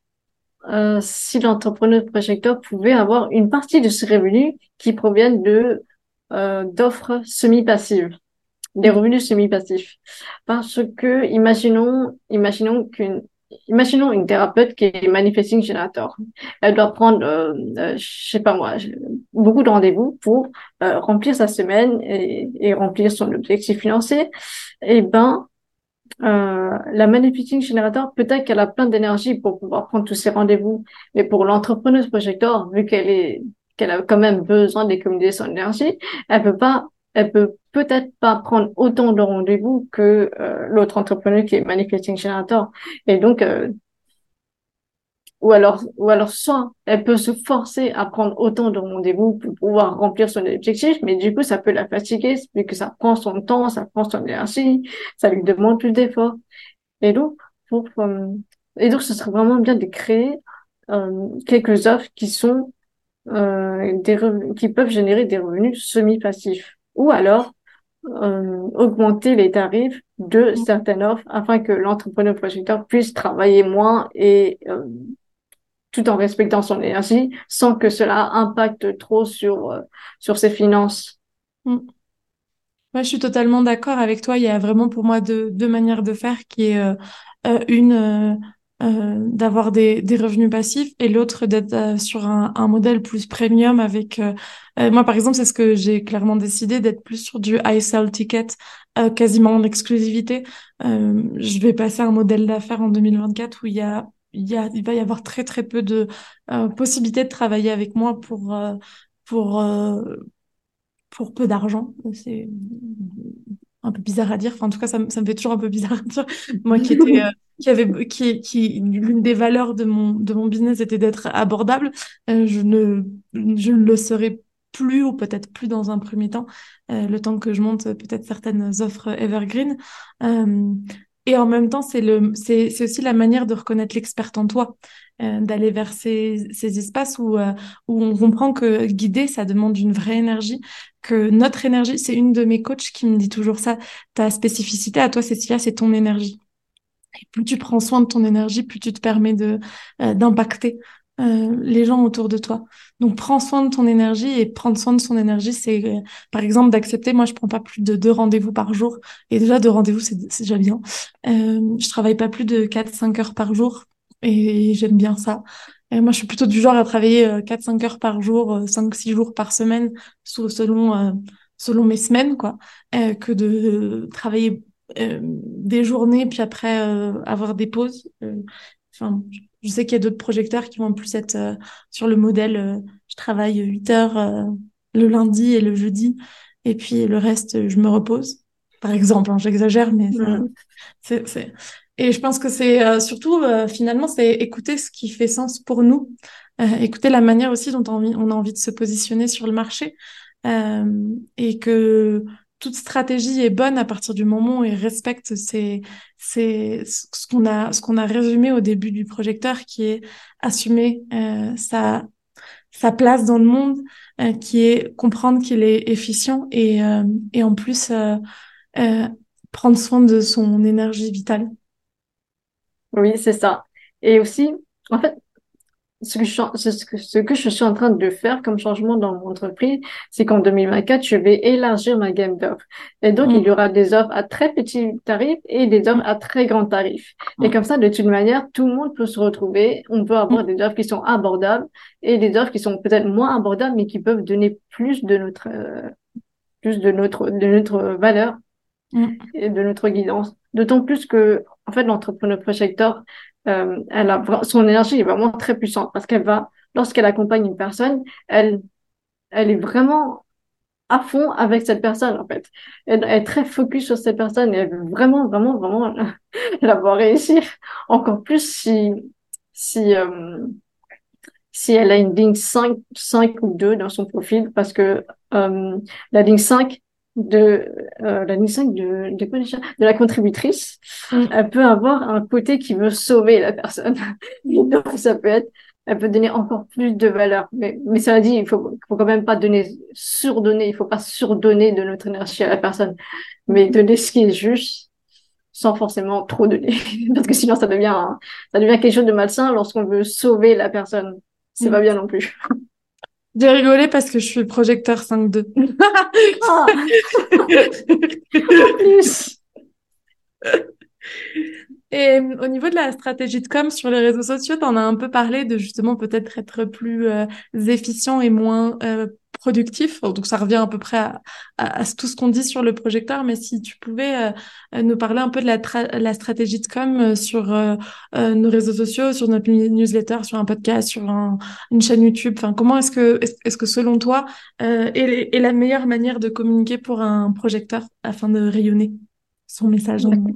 euh, si l'entrepreneur projecteur pouvait avoir une partie de ses revenus qui proviennent de euh, d'offres semi-passives, des revenus semi-passifs. Parce que, imaginons, imaginons qu'une Imaginons une thérapeute qui est manifesting generator. Elle doit prendre, euh, euh, je sais pas moi, beaucoup de rendez-vous pour euh, remplir sa semaine et, remplir son objectif financier. Et eh ben, euh, la manifesting generator, peut-être qu'elle a plein d'énergie pour pouvoir prendre tous ces rendez-vous, mais pour l'entrepreneuse projector, vu qu'elle est qu'elle a quand même besoin d'économiser son énergie, elle peut pas elle peut peut-être pas prendre autant de rendez-vous que euh, l'autre entrepreneur qui est Manifesting Generator. Et donc, euh, ou alors, ou alors soit elle peut se forcer à prendre autant de rendez-vous pour pouvoir remplir son objectif, mais du coup, ça peut la fatiguer, vu que ça prend son temps, ça prend son énergie, ça lui demande plus d'efforts. Et donc, pour, euh, et donc, ce serait vraiment bien de créer quelques offres qui sont des qui peuvent générer des revenus semi-passifs ou alors euh, augmenter les tarifs de certaines offres afin que l'entrepreneur projecteur puisse travailler moins et euh, tout en respectant son énergie sans que cela impacte trop sur euh, sur ses finances. Mm. Moi, je suis totalement d'accord avec toi. Il y a vraiment pour moi deux, deux manières de faire qui est euh, une euh, d'avoir des, des, revenus passifs et l'autre d'être euh, sur un, un, modèle plus premium avec euh, moi par exemple c'est ce que j'ai clairement décidé d'être plus sur du high sell ticket quasiment en exclusivité je vais passer un modèle d'affaires en 2024 où il y a il va y avoir très très peu de possibilités de travailler avec moi pour pour pour peu d'argent c'est un peu bizarre à dire. Enfin, en tout cas, ça, ça me fait toujours un peu bizarre à dire. Moi qui était, euh, qui avait, qui, qui, l'une des valeurs de mon, de mon business était d'être abordable. Euh, je ne, je ne le serai plus ou peut-être plus dans un premier temps, euh, le temps que je monte peut-être certaines offres evergreen. Et en même temps, c'est aussi la manière de reconnaître l'experte en toi, euh, d'aller vers ces, ces espaces où, euh, où on comprend que guider, ça demande une vraie énergie, que notre énergie, c'est une de mes coachs qui me dit toujours ça, ta spécificité à toi, Cécilia, c'est ton énergie. Et plus tu prends soin de ton énergie, plus tu te permets euh, d'impacter les gens autour de toi. Donc prends soin de ton énergie et prendre soin de son énergie, c'est euh, par exemple d'accepter. Moi, je prends pas plus de deux rendez-vous par jour et déjà deux rendez-vous, c'est déjà bien. Euh, je travaille pas plus de 4-5 heures par jour et j'aime bien ça. Et moi, je suis plutôt du genre à travailler 4-5 heures par jour, 5-6 jours par semaine, selon selon mes semaines, quoi, que de travailler des journées puis après avoir des pauses. Je sais qu'il y a d'autres projecteurs qui vont plus être euh, sur le modèle euh, je travaille 8 heures euh, le lundi et le jeudi et puis le reste je me repose. Par exemple hein, j'exagère mais c'est c'est et je pense que c'est surtout finalement c'est écouter ce qui fait sens pour nous écouter la manière aussi dont on, on, a envie de se positionner sur le marché et que toute stratégie est bonne à partir du moment où il respecte c'est c'est ce qu'on a qu'on a résumé au début du projecteur qui est assumer euh, sa sa place dans le monde euh, qui est comprendre qu'il est efficient et euh, et en plus euh, euh, prendre soin de son énergie vitale. Oui c'est ça. Et aussi en fait ce que, je, ce, que, ce que je suis en train de faire comme changement dans mon entreprise, c'est qu'en 2024, je vais élargir ma gamme d'offres. Et donc, il y mm. aura des offres à très petits tarifs et des offres à très grands tarifs. Et mm. comme ça, de toute manière, tout le monde peut se retrouver. On peut avoir mm. des offres qui sont abordables et des offres qui sont peut-être moins abordables, mais qui peuvent donner plus de notre, euh, plus de notre, de notre valeur et de notre guidance. D'autant plus que, en fait, l'entrepreneur projecteur, euh, elle a son énergie est vraiment très puissante parce qu'elle va lorsqu'elle accompagne une personne elle elle est vraiment à fond avec cette personne en fait. Elle, est très focus sur cette personne et elle veut vraiment vraiment vraiment la voir réussir encore plus si si euh, si elle a une ligne 5 5 ou 2 dans son profil parce que euh, la ligne 5 de euh, la mission de, de, quoi déjà? De la contributrice, Mm. elle peut avoir un côté qui veut sauver la personne. Donc, ça peut être, elle peut donner encore plus de valeur. Mais, mais ça dit, il faut, faut quand même pas donner, surdonner, il faut pas surdonner de notre énergie à la personne, mais donner ce qui est juste sans forcément trop donner. Parce que sinon, ça devient, un- ça devient quelque chose de malsain lorsqu'on veut sauver la personne. C'est Mm. pas bien non plus. J'ai rigolé parce que je suis projecteur 5-2. Ah, plus. Et euh, au niveau de la stratégie de com sur les réseaux sociaux, tu en as un peu parlé de justement peut-être être plus euh, efficient et moins euh, productif. Donc ça revient à peu près à, tout ce qu'on dit sur le projecteur, mais si tu pouvais euh, euh, nous parler un peu de la, la stratégie de com euh, sur euh, euh, nos réseaux sociaux, sur notre newsletter, sur un podcast, sur un- une chaîne YouTube. Enfin, comment est-ce que est-ce, que selon toi est, est la meilleure manière de communiquer pour un projecteur afin de rayonner son message en ligne?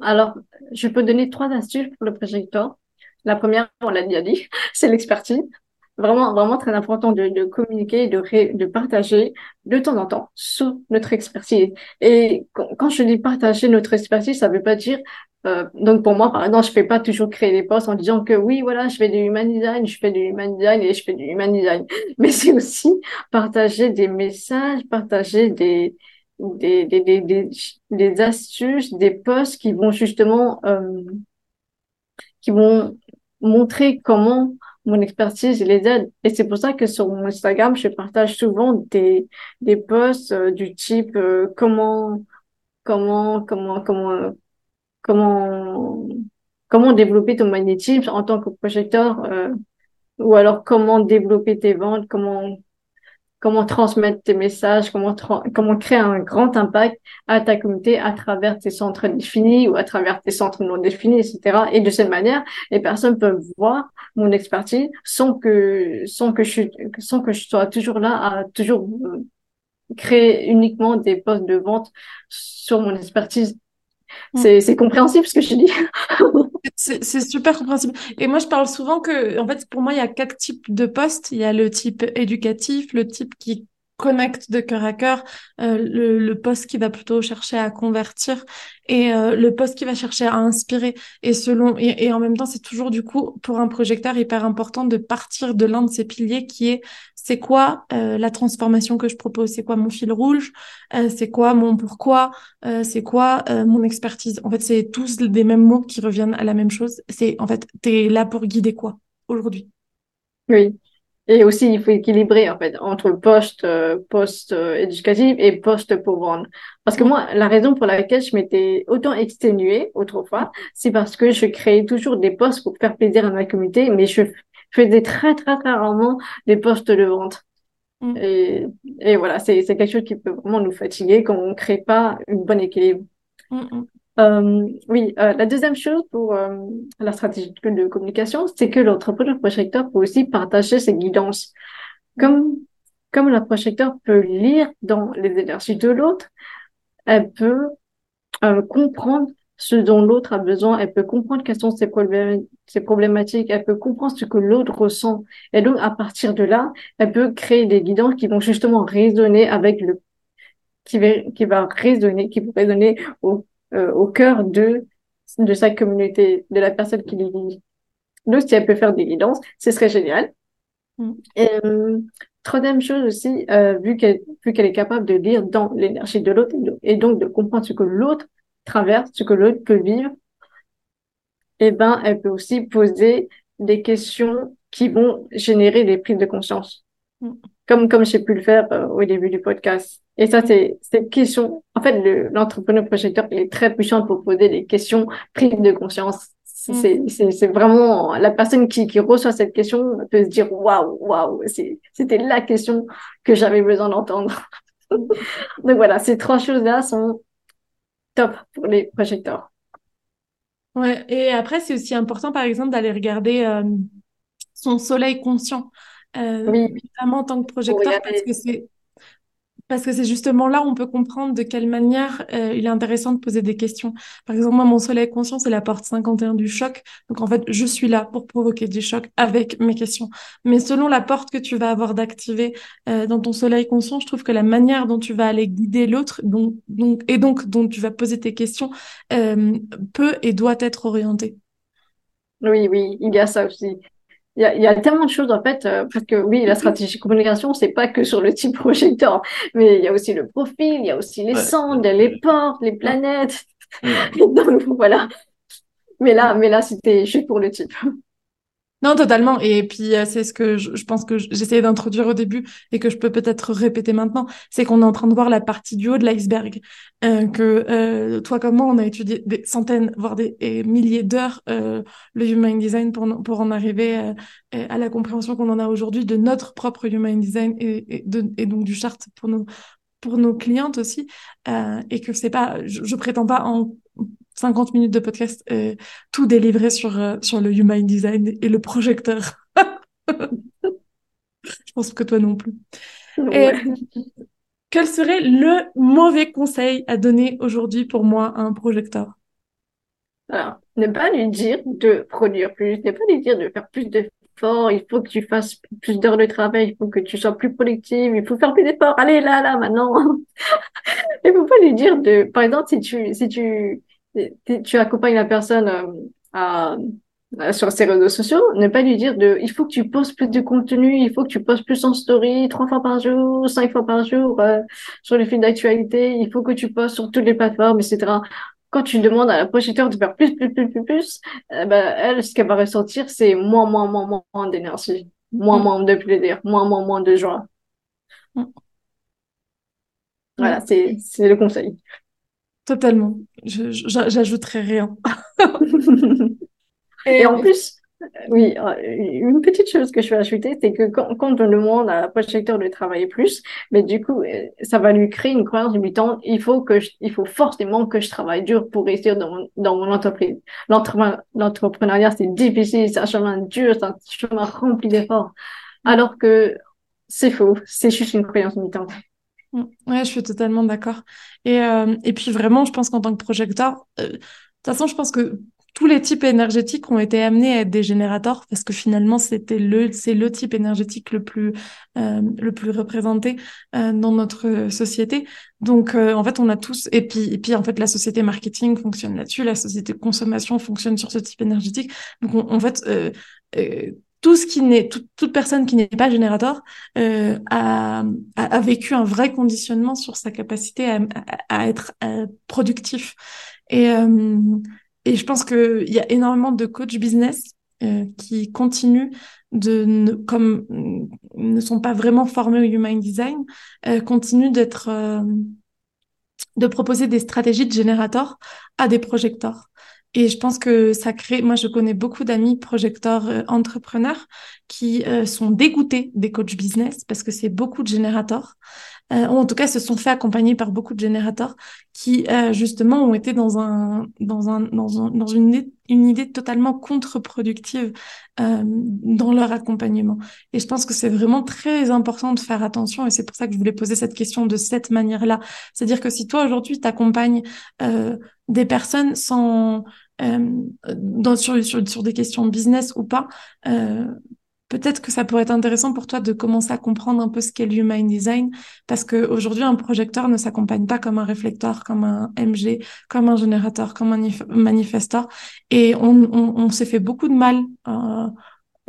Alors, je peux donner trois astuces pour le projecteur. La première, on l'a déjà dit, c'est l'expertise. Vraiment, vraiment très important de, de communiquer, de, ré- de partager de temps en temps sur notre expertise. Et quand, je dis partager notre expertise, ça veut pas dire, euh, donc pour moi, par exemple, je fais pas toujours créer des posts en disant que oui, voilà, je fais du human design, je fais du human design et je fais du human design. Mais c'est aussi partager des messages, partager des, des, des, des, des, des astuces, des posts qui vont justement, euh, qui vont montrer comment mon expertise les aide. Et c'est pour ça que sur mon Instagram, je partage souvent des, des posts euh, du type euh, comment, comment, comment, comment, comment, comment développer ton magnétisme en tant que projecteur, euh, ou alors comment développer tes ventes, comment comment transmettre tes messages, comment, comment créer un grand impact à ta communauté à travers tes centres définis ou à travers tes centres non définis, etc. Et de cette manière, les personnes peuvent voir mon expertise sans que, sans que je, sans que je sois toujours là à toujours euh, créer uniquement des postes de vente sur mon expertise. Mm. C'est, compréhensible ce que je dis. C'est super compréhensible. Et moi, je parle souvent que, en fait, pour moi, il y a quatre types de postes. Il y a le type éducatif, le type qui connecte de cœur à cœur, euh, le, le poste qui va plutôt chercher à convertir et euh, le poste qui va chercher à inspirer. Et selon et, et en même temps, c'est toujours du coup pour un projecteur hyper important de partir de l'un de ces piliers qui est c'est quoi euh, la transformation que je propose, c'est quoi mon fil rouge, euh, c'est quoi mon pourquoi, euh, c'est quoi euh, mon expertise? En fait, c'est tous des mêmes mots qui reviennent à la même chose. C'est en fait, t'es là pour guider quoi aujourd'hui? Oui. Et aussi, il faut équilibrer, en fait, entre poste, euh, poste euh, éducatif et poste pour vendre. Parce que moi, la raison pour laquelle je m'étais autant exténuée autrefois, c'est parce que je créais toujours des postes pour faire plaisir à ma communauté, mais je faisais très, très, très rarement des postes de vente. Mm. Et, et voilà, c'est, quelque chose qui peut vraiment nous fatiguer quand on crée pas une bonne équilibre. Mm, mm. Euh, oui, euh, la deuxième chose pour euh, la stratégie de communication, c'est que l'entrepreneur projecteur peut aussi partager ses guidances. Comme, comme la projecteur peut lire dans les énergies de l'autre, elle peut euh, comprendre ce dont l'autre a besoin, elle peut comprendre quelles sont ses problèmes, ses problématiques, elle peut comprendre ce que l'autre ressent. Et donc, à partir de là, elle peut créer des guidances qui vont justement résonner avec le, qui va, qui va résonner, qui vont résonner au euh, au cœur de, de sa communauté, de la personne qui les. Donc, si elle peut faire des guidances, ce serait génial. Mm. Et, euh, troisième chose aussi, euh, vu qu'elle vu qu'elle est capable de lire dans l'énergie de l'autre et donc de comprendre ce que l'autre traverse, ce que l'autre peut vivre, eh ben, elle peut aussi poser des questions qui vont générer des prises de conscience. Mm. Comme, comme j'ai pu le faire euh, au début du podcast. Et ça, c'est, c'est question. En fait, le, l'entrepreneur projecteur, il est très puissant pour poser des questions prises de conscience. Mm. C'est, vraiment la personne qui, qui reçoit cette question peut se dire waouh, waouh, c'était la question que j'avais besoin d'entendre. Donc voilà, ces trois choses-là sont top pour les projecteurs. Ouais. Et après, c'est aussi important, par exemple, d'aller regarder euh, son soleil conscient, euh, Oui, notamment en tant que projecteur, parce que c'est Parce que c'est justement là où on peut comprendre de quelle manière euh, il est intéressant de poser des questions. Par exemple, moi, mon soleil conscient, c'est la porte 51 du choc. Donc, en fait, je suis là pour provoquer du choc avec mes questions. Mais selon la porte que tu vas avoir d'activer euh, dans ton soleil conscient, je trouve que la manière dont tu vas aller guider l'autre donc, donc, et donc dont tu vas poser tes questions euh, peut et doit être orientée. Oui, oui, il y a ça aussi. Il y, a, il y a tellement de choses en fait, euh, parce que oui, la stratégie de communication, c'est pas que sur le type projecteur, mais il y a aussi le profil, il y a aussi les sondes, les portes, les planètes. Donc voilà. Mais là, mais là, c'était juste pour le type. Non, totalement. Et puis, euh, c'est ce que je, je pense que j'essayais d'introduire au début et que je peux peut-être répéter maintenant, c'est qu'on est en train de voir la partie du haut de l'iceberg. Euh, que euh, toi comme moi, on a étudié des centaines, voire des milliers d'heures euh, le human design pour, pour en arriver euh, à la compréhension qu'on en a aujourd'hui de notre propre human design et, de, et donc du chart pour nos pour nos clientes aussi euh, et que c'est pas je, je prétends pas en 50 minutes de podcast, euh, tout délivré sur, euh, sur le Human Design et le projecteur. Je pense que toi non plus. Et, quel serait le mauvais conseil à donner aujourd'hui pour moi à un projecteur? Alors, ne pas lui dire de produire plus, ne pas lui dire de faire plus d'efforts, il faut que tu fasses plus d'heures de travail, il faut que tu sois plus productive, il faut faire plus d'efforts, allez là, là, maintenant. il faut pas lui dire de, par exemple, si tu, si tu, tu accompagnes la personne euh, à, sur ses réseaux sociaux, ne pas lui dire de, il faut que tu postes plus de contenu, il faut que tu postes plus en story, trois fois par jour, cinq fois par jour, euh, sur les fils d'actualité, il faut que tu postes sur toutes les plateformes, etc. Quand tu demandes à la projecteur de faire plus, plus, plus, plus, plus, euh, ben, elle, ce qu'elle va ressentir, c'est moins, moins, moins, moins, d'énergie, moins, mm. moins de plaisir, moins, moins, moins de joie. Mm. Voilà, c'est, c'est le conseil. Totalement. J'ajouterai rien. et, en plus, oui, euh, une petite chose que je vais ajouter, c'est que quand, quand on demande à la projecteur de travailler plus, mais du coup, euh, ça va lui créer une croyance limitant. Il faut que je, il faut forcément que je travaille dur pour réussir dans mon, dans mon entreprise. L'entrepreneuriat, c'est difficile, c'est un chemin dur, c'est un chemin rempli d'efforts. Alors que c'est faux, c'est juste une croyance limitante. Mm. Ouais, je suis totalement d'accord. Et, euh, et puis vraiment, je pense qu'en tant que projecteur, euh, de toute façon, je pense que tous les types énergétiques ont été amenés à être des générateurs parce que finalement, c'était le, c'est le type énergétique le plus, euh, le plus représenté euh, dans notre société. Donc, euh, en fait, on a tous, et puis, et puis, en fait, la société marketing fonctionne là-dessus, la société consommation fonctionne sur ce type énergétique. Donc, en fait, tout ce qui n'est toute personne qui n'est pas générateur euh, a, a, vécu un vrai conditionnement sur sa capacité à, à, être euh, productif. Et euh, et je pense que il y a énormément de coachs business euh, qui continuent de ne, comme ne sont pas vraiment formés au human design euh, continuent d'être de proposer des stratégies de générateur à des projecteurs et je pense que ça crée, moi je connais beaucoup d'amis projecteurs euh, entrepreneurs qui euh, sont dégoûtés des coachs business parce que c'est beaucoup de générateurs, euh, ou en tout cas se sont fait accompagner par beaucoup de générateurs qui euh, justement ont été dans un dans un dans, un, dans une une idée totalement contre-productive dans leur accompagnement. Et je pense que c'est vraiment très important de faire attention et c'est pour ça que je voulais poser cette question de cette manière-là. C'est-à-dire que si toi aujourd'hui tu accompagnes euh, des personnes sans dans, sur, sur, sur, des questions de business ou pas, euh, peut-être que ça pourrait être intéressant pour toi de commencer à comprendre un peu ce qu'est l'human design, parce qu'aujourd'hui, un projecteur ne s'accompagne pas comme un réflecteur, comme un MG, comme un générateur, comme un manifesteur. Et on, on, on s'est fait beaucoup de mal. Euh,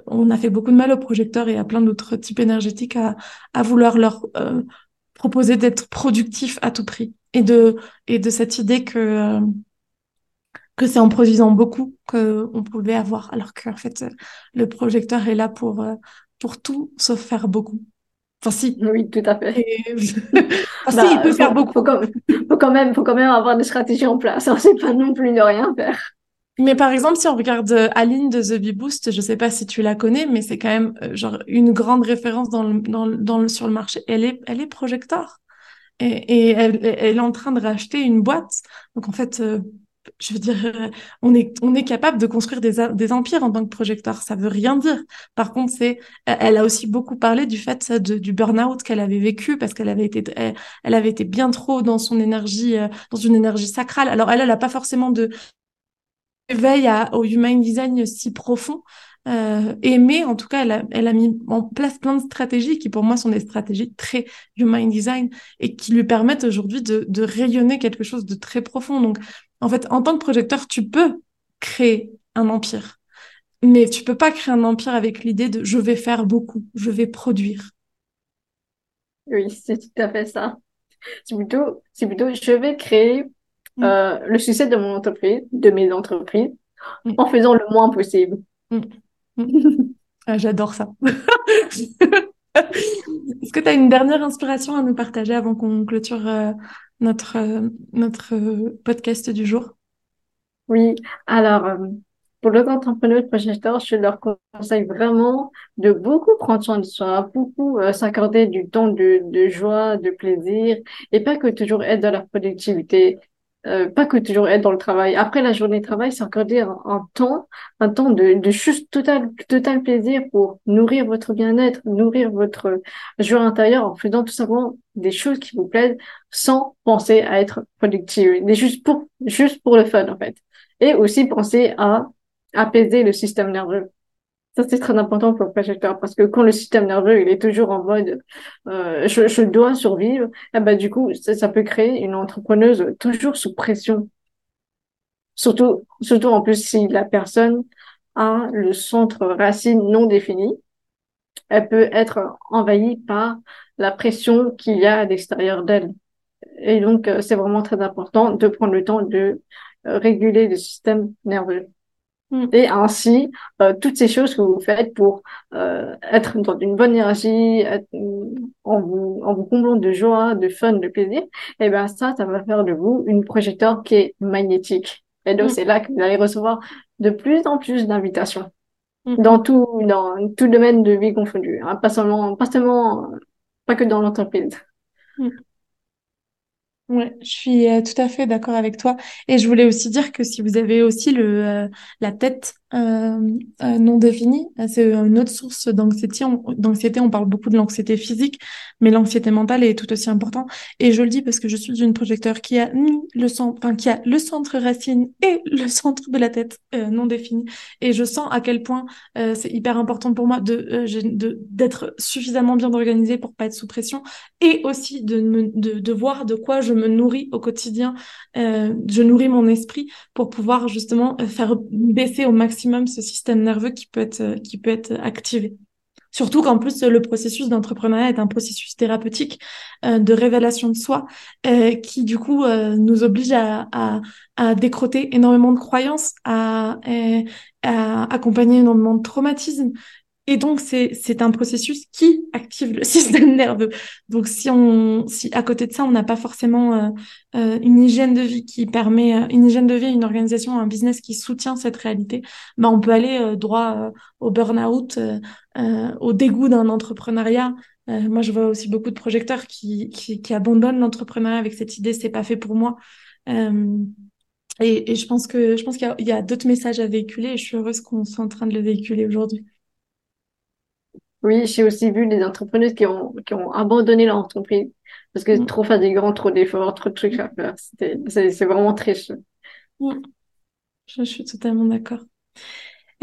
on a fait beaucoup de mal aux projecteurs et à plein d'autres types énergétiques à, à vouloir leur euh, proposer d'être productif à tout prix. Et de, et de cette idée que euh, que c'est en produisant beaucoup que on pouvait avoir, alors qu'en fait le projecteur est là pour euh, pour tout sauf faire beaucoup. Enfin si. Oui, tout à fait. enfin, si, il peut faire beaucoup. Faut quand, même, faut quand même, faut quand même avoir des stratégies en place. C'est pas non plus de rien faire. Mais par exemple, si on regarde euh, Aline de The Bee Boost, je sais pas si tu la connais, mais c'est quand même euh, genre une grande référence dans le, dans, dans le, sur le marché. Elle est, elle est projecteur et, et elle, elle, est en train de racheter une boîte. Donc en fait, je veux dire, on est, on est capable de construire des, des empires en tant que projecteur. Ça veut rien dire. Par contre, c'est, elle a aussi beaucoup parlé du fait de, du burn-out qu'elle avait vécu parce qu'elle avait été, elle, avait été bien trop dans son énergie, euh, dans une énergie sacrale. Alors elle, elle a pas forcément de éveil au human design si profond. Euh, mais en tout cas, elle a, elle a mis en place plein de stratégies qui, pour moi, sont des stratégies très human design et qui lui permettent aujourd'hui de, de rayonner quelque chose de très profond. Donc, en fait, en tant que projecteur, tu peux créer un empire, mais tu peux pas créer un empire avec l'idée de je vais faire beaucoup, je vais produire. Oui, c'est tout à fait ça. C'est plutôt, c'est plutôt, je vais créer mm. euh, le succès de mon entreprise, de mes entreprises, mm. en faisant le moins possible. Mm. Ah, j'adore ça. Est-ce que tu as une dernière inspiration à nous partager avant qu'on clôture euh, notre, euh, notre podcast du jour? Oui, alors, pour le entrepreneur projecteur, je leur conseille vraiment de beaucoup prendre soin de soi, beaucoup euh, s'accorder du temps de, de, joie, de plaisir, et pas que toujours être dans la productivité, euh, pas que toujours être dans le travail. Après la journée de travail, s'accorder un, un, temps, un temps de, de juste total, total plaisir pour nourrir votre bien-être, nourrir votre joie intérieure en faisant tout simplement des choses qui vous plaisent sans penser à être productive, juste pour, juste pour le fun en fait. Et aussi penser à apaiser le système nerveux. Ça, c'est très important pour le projecteur parce que quand le système nerveux, il est toujours en mode euh, je, dois survivre, eh ben, du coup, ça, ça, peut créer une entrepreneuse toujours sous pression. Surtout, surtout en plus si la personne a le centre racine non défini, elle peut être envahie par la pression qu'il y a à l'extérieur d'elle. Et donc, euh, c'est vraiment très important de prendre le temps de euh, réguler le système nerveux. Mm. Et ainsi, euh, toutes ces choses que vous faites pour euh, être dans une bonne énergie, en, vous, en vous comblant de joie, de fun, de plaisir, et eh ben ça, ça va faire de vous une projecteur qui est magnétique. Et donc, mm. c'est là que vous allez recevoir de plus en plus d'invitations mm. dans tout, dans tout domaine de vie confondu, hein, pas seulement, pas seulement, pas que dans l'entreprise. Ouais, je suis euh, tout à fait d'accord avec toi. Et je voulais aussi dire que si vous avez aussi le, euh, la tête euh, euh, non définie. Euh, c'est une autre source d'anxiété. D'anxiété, on parle beaucoup de l'anxiété physique, mais l'anxiété mentale est tout aussi importante. Et je le dis parce que je suis une projecteur qui a le centre, enfin, qui a le centre racine et le centre de la tête non défini. Et je sens à quel point c'est hyper important pour moi de d'être suffisamment bien organisée pour pas être sous pression et aussi de, me, de, de voir de quoi je me nourris au quotidien. je nourris mon esprit pour pouvoir justement faire baisser au maximum ce système nerveux qui peut être, euh, qui peut être activé. Surtout qu'en plus, le processus d'entrepreneuriat est un processus thérapeutique euh, de révélation de soi euh, qui, du coup, nous oblige à, décroter énormément de croyances, à, à accompagner énormément de traumatismes et donc, c'est, c'est un processus qui active le système nerveux. Donc, si on, si à côté de ça, on n'a pas forcément euh, euh, une hygiène de vie qui permet, euh, une hygiène de vie, une organisation, un business qui soutient cette réalité, ben, on peut aller droit au burn-out, au dégoût d'un entrepreneuriat. moi, je vois aussi beaucoup de projecteurs qui, qui, qui abandonnent l'entrepreneuriat avec cette idée, c'est pas fait pour moi. Et, et, je pense que je pense qu'il y a, a d'autres messages à véhiculer et je suis heureuse qu'on soit en train de le véhiculer aujourd'hui. Oui, j'ai aussi vu des entrepreneurs qui ont, qui ont abandonné leur entreprise parce que mm. trop fatigant, trop d'efforts, trop de trucs à faire. C'est vraiment triste. Mm. Je, suis totalement d'accord.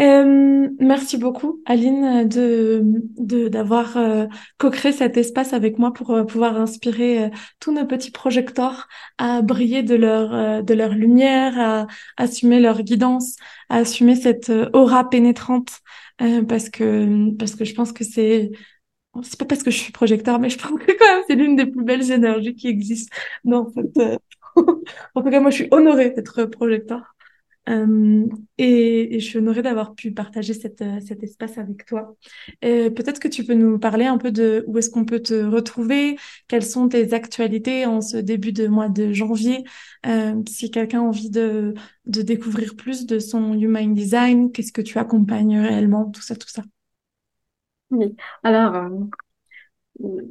Euh, merci beaucoup, Aline, de d'avoir euh, co-créé cet espace avec moi pour euh, pouvoir inspirer tous nos petits projecteurs à briller de leur de leur lumière, à assumer leur guidance, à assumer cette aura pénétrante euh, parce que parce que je pense que c'est c'est pas parce que je suis projecteur, mais je pense que quand même c'est l'une des plus belles énergies qui existent. Non, en fait, euh, en tout cas, moi, je suis honorée d'être projecteur. Euh, et, et, je suis honorée d'avoir pu partager cette, euh, cet espace avec toi. Peut-être que tu peux nous parler un peu de où est-ce qu'on peut te retrouver, quelles sont tes actualités en ce début de mois de janvier. Euh, si quelqu'un a envie de, de découvrir plus de son Human Design, qu'est-ce que tu accompagnes réellement, tout ça, tout ça. Oui, alors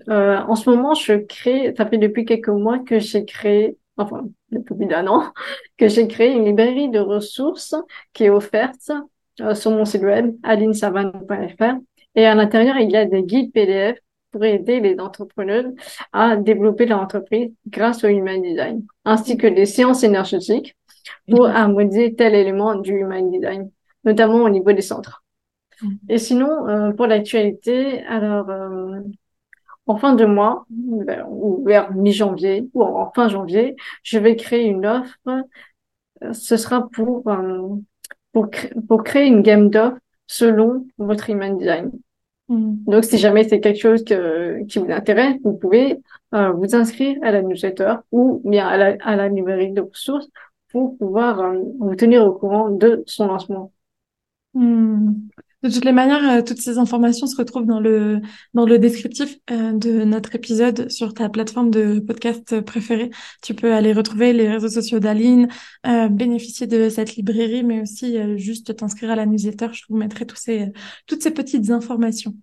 euh, en ce moment, je crée, ça fait depuis quelques mois que j'ai créé enfin depuis plus d'un an, que j'ai créé une librairie de ressources qui est offerte euh, sur mon site web alinsavane.fr et à l'intérieur il y a des guides PDF pour aider les entrepreneurs à développer leur entreprise grâce au human design, ainsi que des séances énergétiques pour harmoniser tel élément du human design, notamment au niveau des centres. Et sinon, euh, pour l'actualité, alors euh, en fin de mois, ou vers mi-janvier, ou en fin janvier, je vais créer une offre. Euh, ce sera pour, pour, pour créer une gamme d'offres selon votre human design. Mm. Donc, si jamais c'est quelque chose que, qui vous intéresse, vous pouvez euh, vous inscrire à la newsletter ou bien à la, à la numérique de ressources pour pouvoir euh, vous tenir au courant de son lancement. Mm. De toutes les manières, euh, toutes ces informations se retrouvent dans le dans le descriptif de notre épisode sur ta plateforme de podcast préférée. Tu peux aller retrouver les réseaux sociaux d'Aline, bénéficier de cette librairie, mais aussi juste t'inscrire à la newsletter. Je vous mettrai tous ces toutes ces petites informations.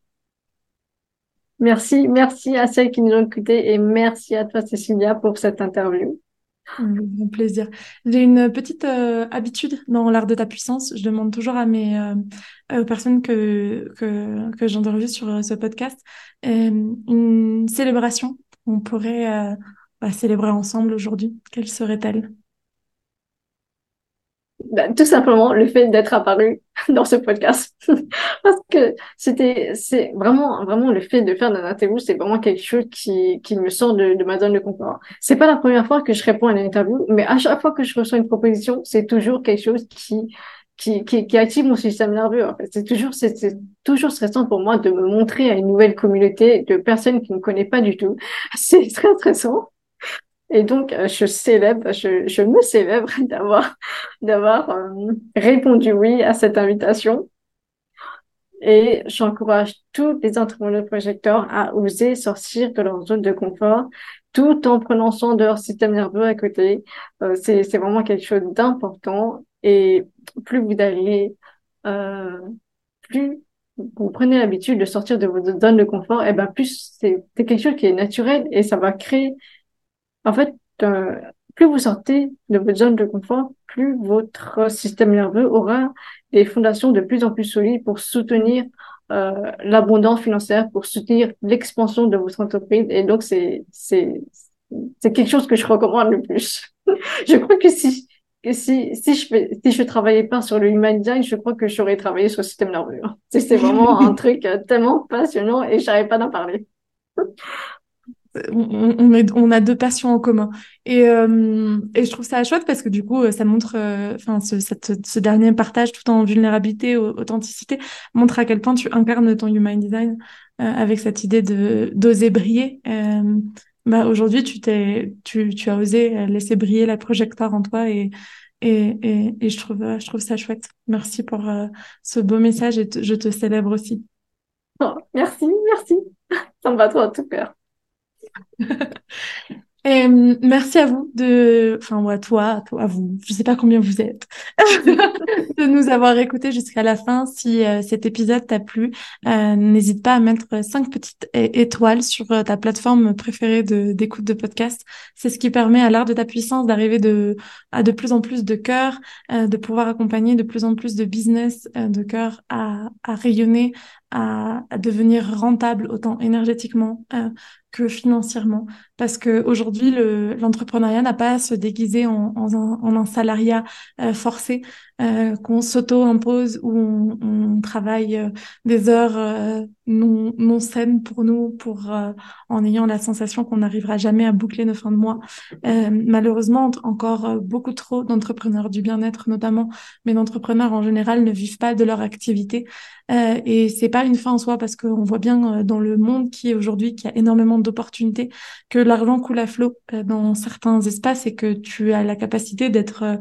Merci, merci à celles qui nous ont écoutés et merci à toi, Cécilia, pour cette interview. Mon plaisir. J'ai une petite euh, habitude dans l'art de ta puissance. Je demande toujours à mes euh, aux personnes que que que j'interviewe sur euh, ce podcast une célébration. On pourrait bah, célébrer ensemble aujourd'hui. Quelle serait-elle? Ben, tout simplement le fait d'être apparu dans ce podcast parce que c'était c'est vraiment vraiment le fait de faire une interview c'est vraiment quelque chose qui qui me sort de, de ma zone de confort c'est pas la première fois que je réponds à une interview mais à chaque fois que je reçois une proposition c'est toujours quelque chose qui qui, qui, active mon système nerveux. C'est toujours, c'est, toujours stressant pour moi de me montrer à une nouvelle communauté de personnes qui ne connaissent pas du tout. C'est très stressant. Et donc, euh, je célèbre, je, je me célèbre d'avoir, d'avoir euh, répondu oui à cette invitation. Et j'encourage tous les entrepreneurs projecteurs à oser sortir de leur zone de confort tout en prenant soin de leur système nerveux à côté. Euh, c'est, c'est vraiment quelque chose d'important. Et plus vous allez, euh, plus vous prenez l'habitude de sortir de votre zone de confort, et ben plus c'est, c'est quelque chose qui est naturel et ça va créer en fait, euh, plus vous sortez de votre zone de confort, plus votre système nerveux aura des fondations de plus en plus solides pour soutenir euh, l'abondance financière, pour soutenir l'expansion de votre entreprise. Et donc, c'est c'est c'est quelque chose que je recommande le plus. je crois que si que si si je si je travaillais pas sur le human design, je crois que j'aurais travaillé sur le système nerveux. C'est vraiment un truc tellement passionnant et je pas d'en parler on, on, a deux passions en commun. Et, euh, et je trouve ça chouette parce que du coup, ça montre, euh, enfin, ce, ce, dernier partage tout en vulnérabilité, authenticité, montre à quel point tu incarnes ton human design euh, avec cette idée de d'oser briller. bah, aujourd'hui, tu t'es, tu, tu as osé laisser briller la projectoire en toi et et, et, et je trouve, je trouve ça chouette. Merci pour ce beau message et je te célèbre aussi. Oh, merci, merci. Ça me va trop à tout cœur. Et euh, merci à vous de, enfin, à toi, à vous, je sais pas combien vous êtes, de nous avoir écoutés jusqu'à la fin. Si euh, cet épisode t'a plu, euh, n'hésite pas à mettre cinq petites étoiles sur ta plateforme préférée d'écoute de podcast. C'est ce qui permet à l'art de ta puissance d'arriver à de plus en plus de cœurs, de pouvoir accompagner de plus en plus de business de cœur à, à rayonner, à, devenir rentable autant énergétiquement que financièrement. Parce que aujourd'hui, l'entrepreneuriat n'a pas à se déguiser en, en un, salariat euh, forcé euh, qu'on s'auto-impose ou on, on, travaille euh, des heures euh, non, non saines pour nous, pour en ayant la sensation qu'on n'arrivera jamais à boucler nos fins de mois. malheureusement, encore beaucoup trop d'entrepreneurs du bien-être notamment, mais d'entrepreneurs en général ne vivent pas de leur activité. et c'est pas une fin en soi parce qu'on voit bien dans le monde qui est aujourd'hui, qui a énormément d'opportunités, que l'argent coule à flot dans certains espaces et que tu as la capacité d'être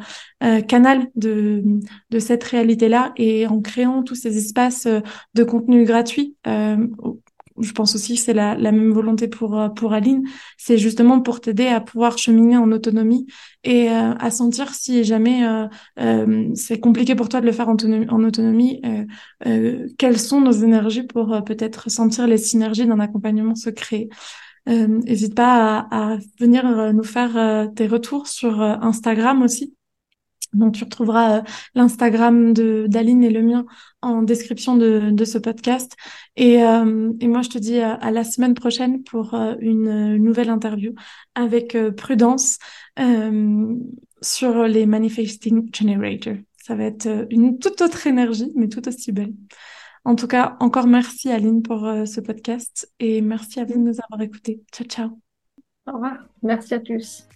canal de de cette réalité-là et en créant tous ces espaces euh, de contenu gratuit. Euh, je pense aussi que c'est la, même volonté pour euh, pour Aline, c'est justement pour t'aider à pouvoir cheminer en autonomie et à sentir si jamais c'est compliqué pour toi de le faire en, autonomie, quelles sont nos énergies pour peut-être sentir les synergies d'un accompagnement secret. N'hésite pas à, à, venir nous faire tes retours sur Instagram aussi. Donc, tu retrouveras l'Instagram de d'Aline et le mien en description de, ce podcast. Et, euh, et, moi, je te dis à, la semaine prochaine pour une, nouvelle interview avec Prudence sur les Manifesting Generators. Ça va être une toute autre énergie, mais tout aussi belle. En tout cas, encore merci Aline pour ce podcast et merci à vous de nous avoir écoutés. Ciao, ciao. Au revoir. Merci à tous.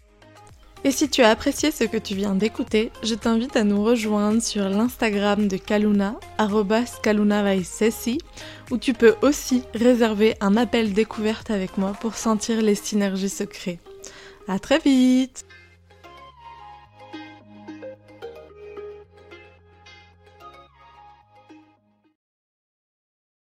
Et si tu as apprécié ce que tu viens d'écouter, je t'invite à nous rejoindre sur l'Instagram de Kaluna, @kalunavaisesi, où tu peux aussi réserver un appel découverte avec moi pour sentir les synergies secrets. À très vite!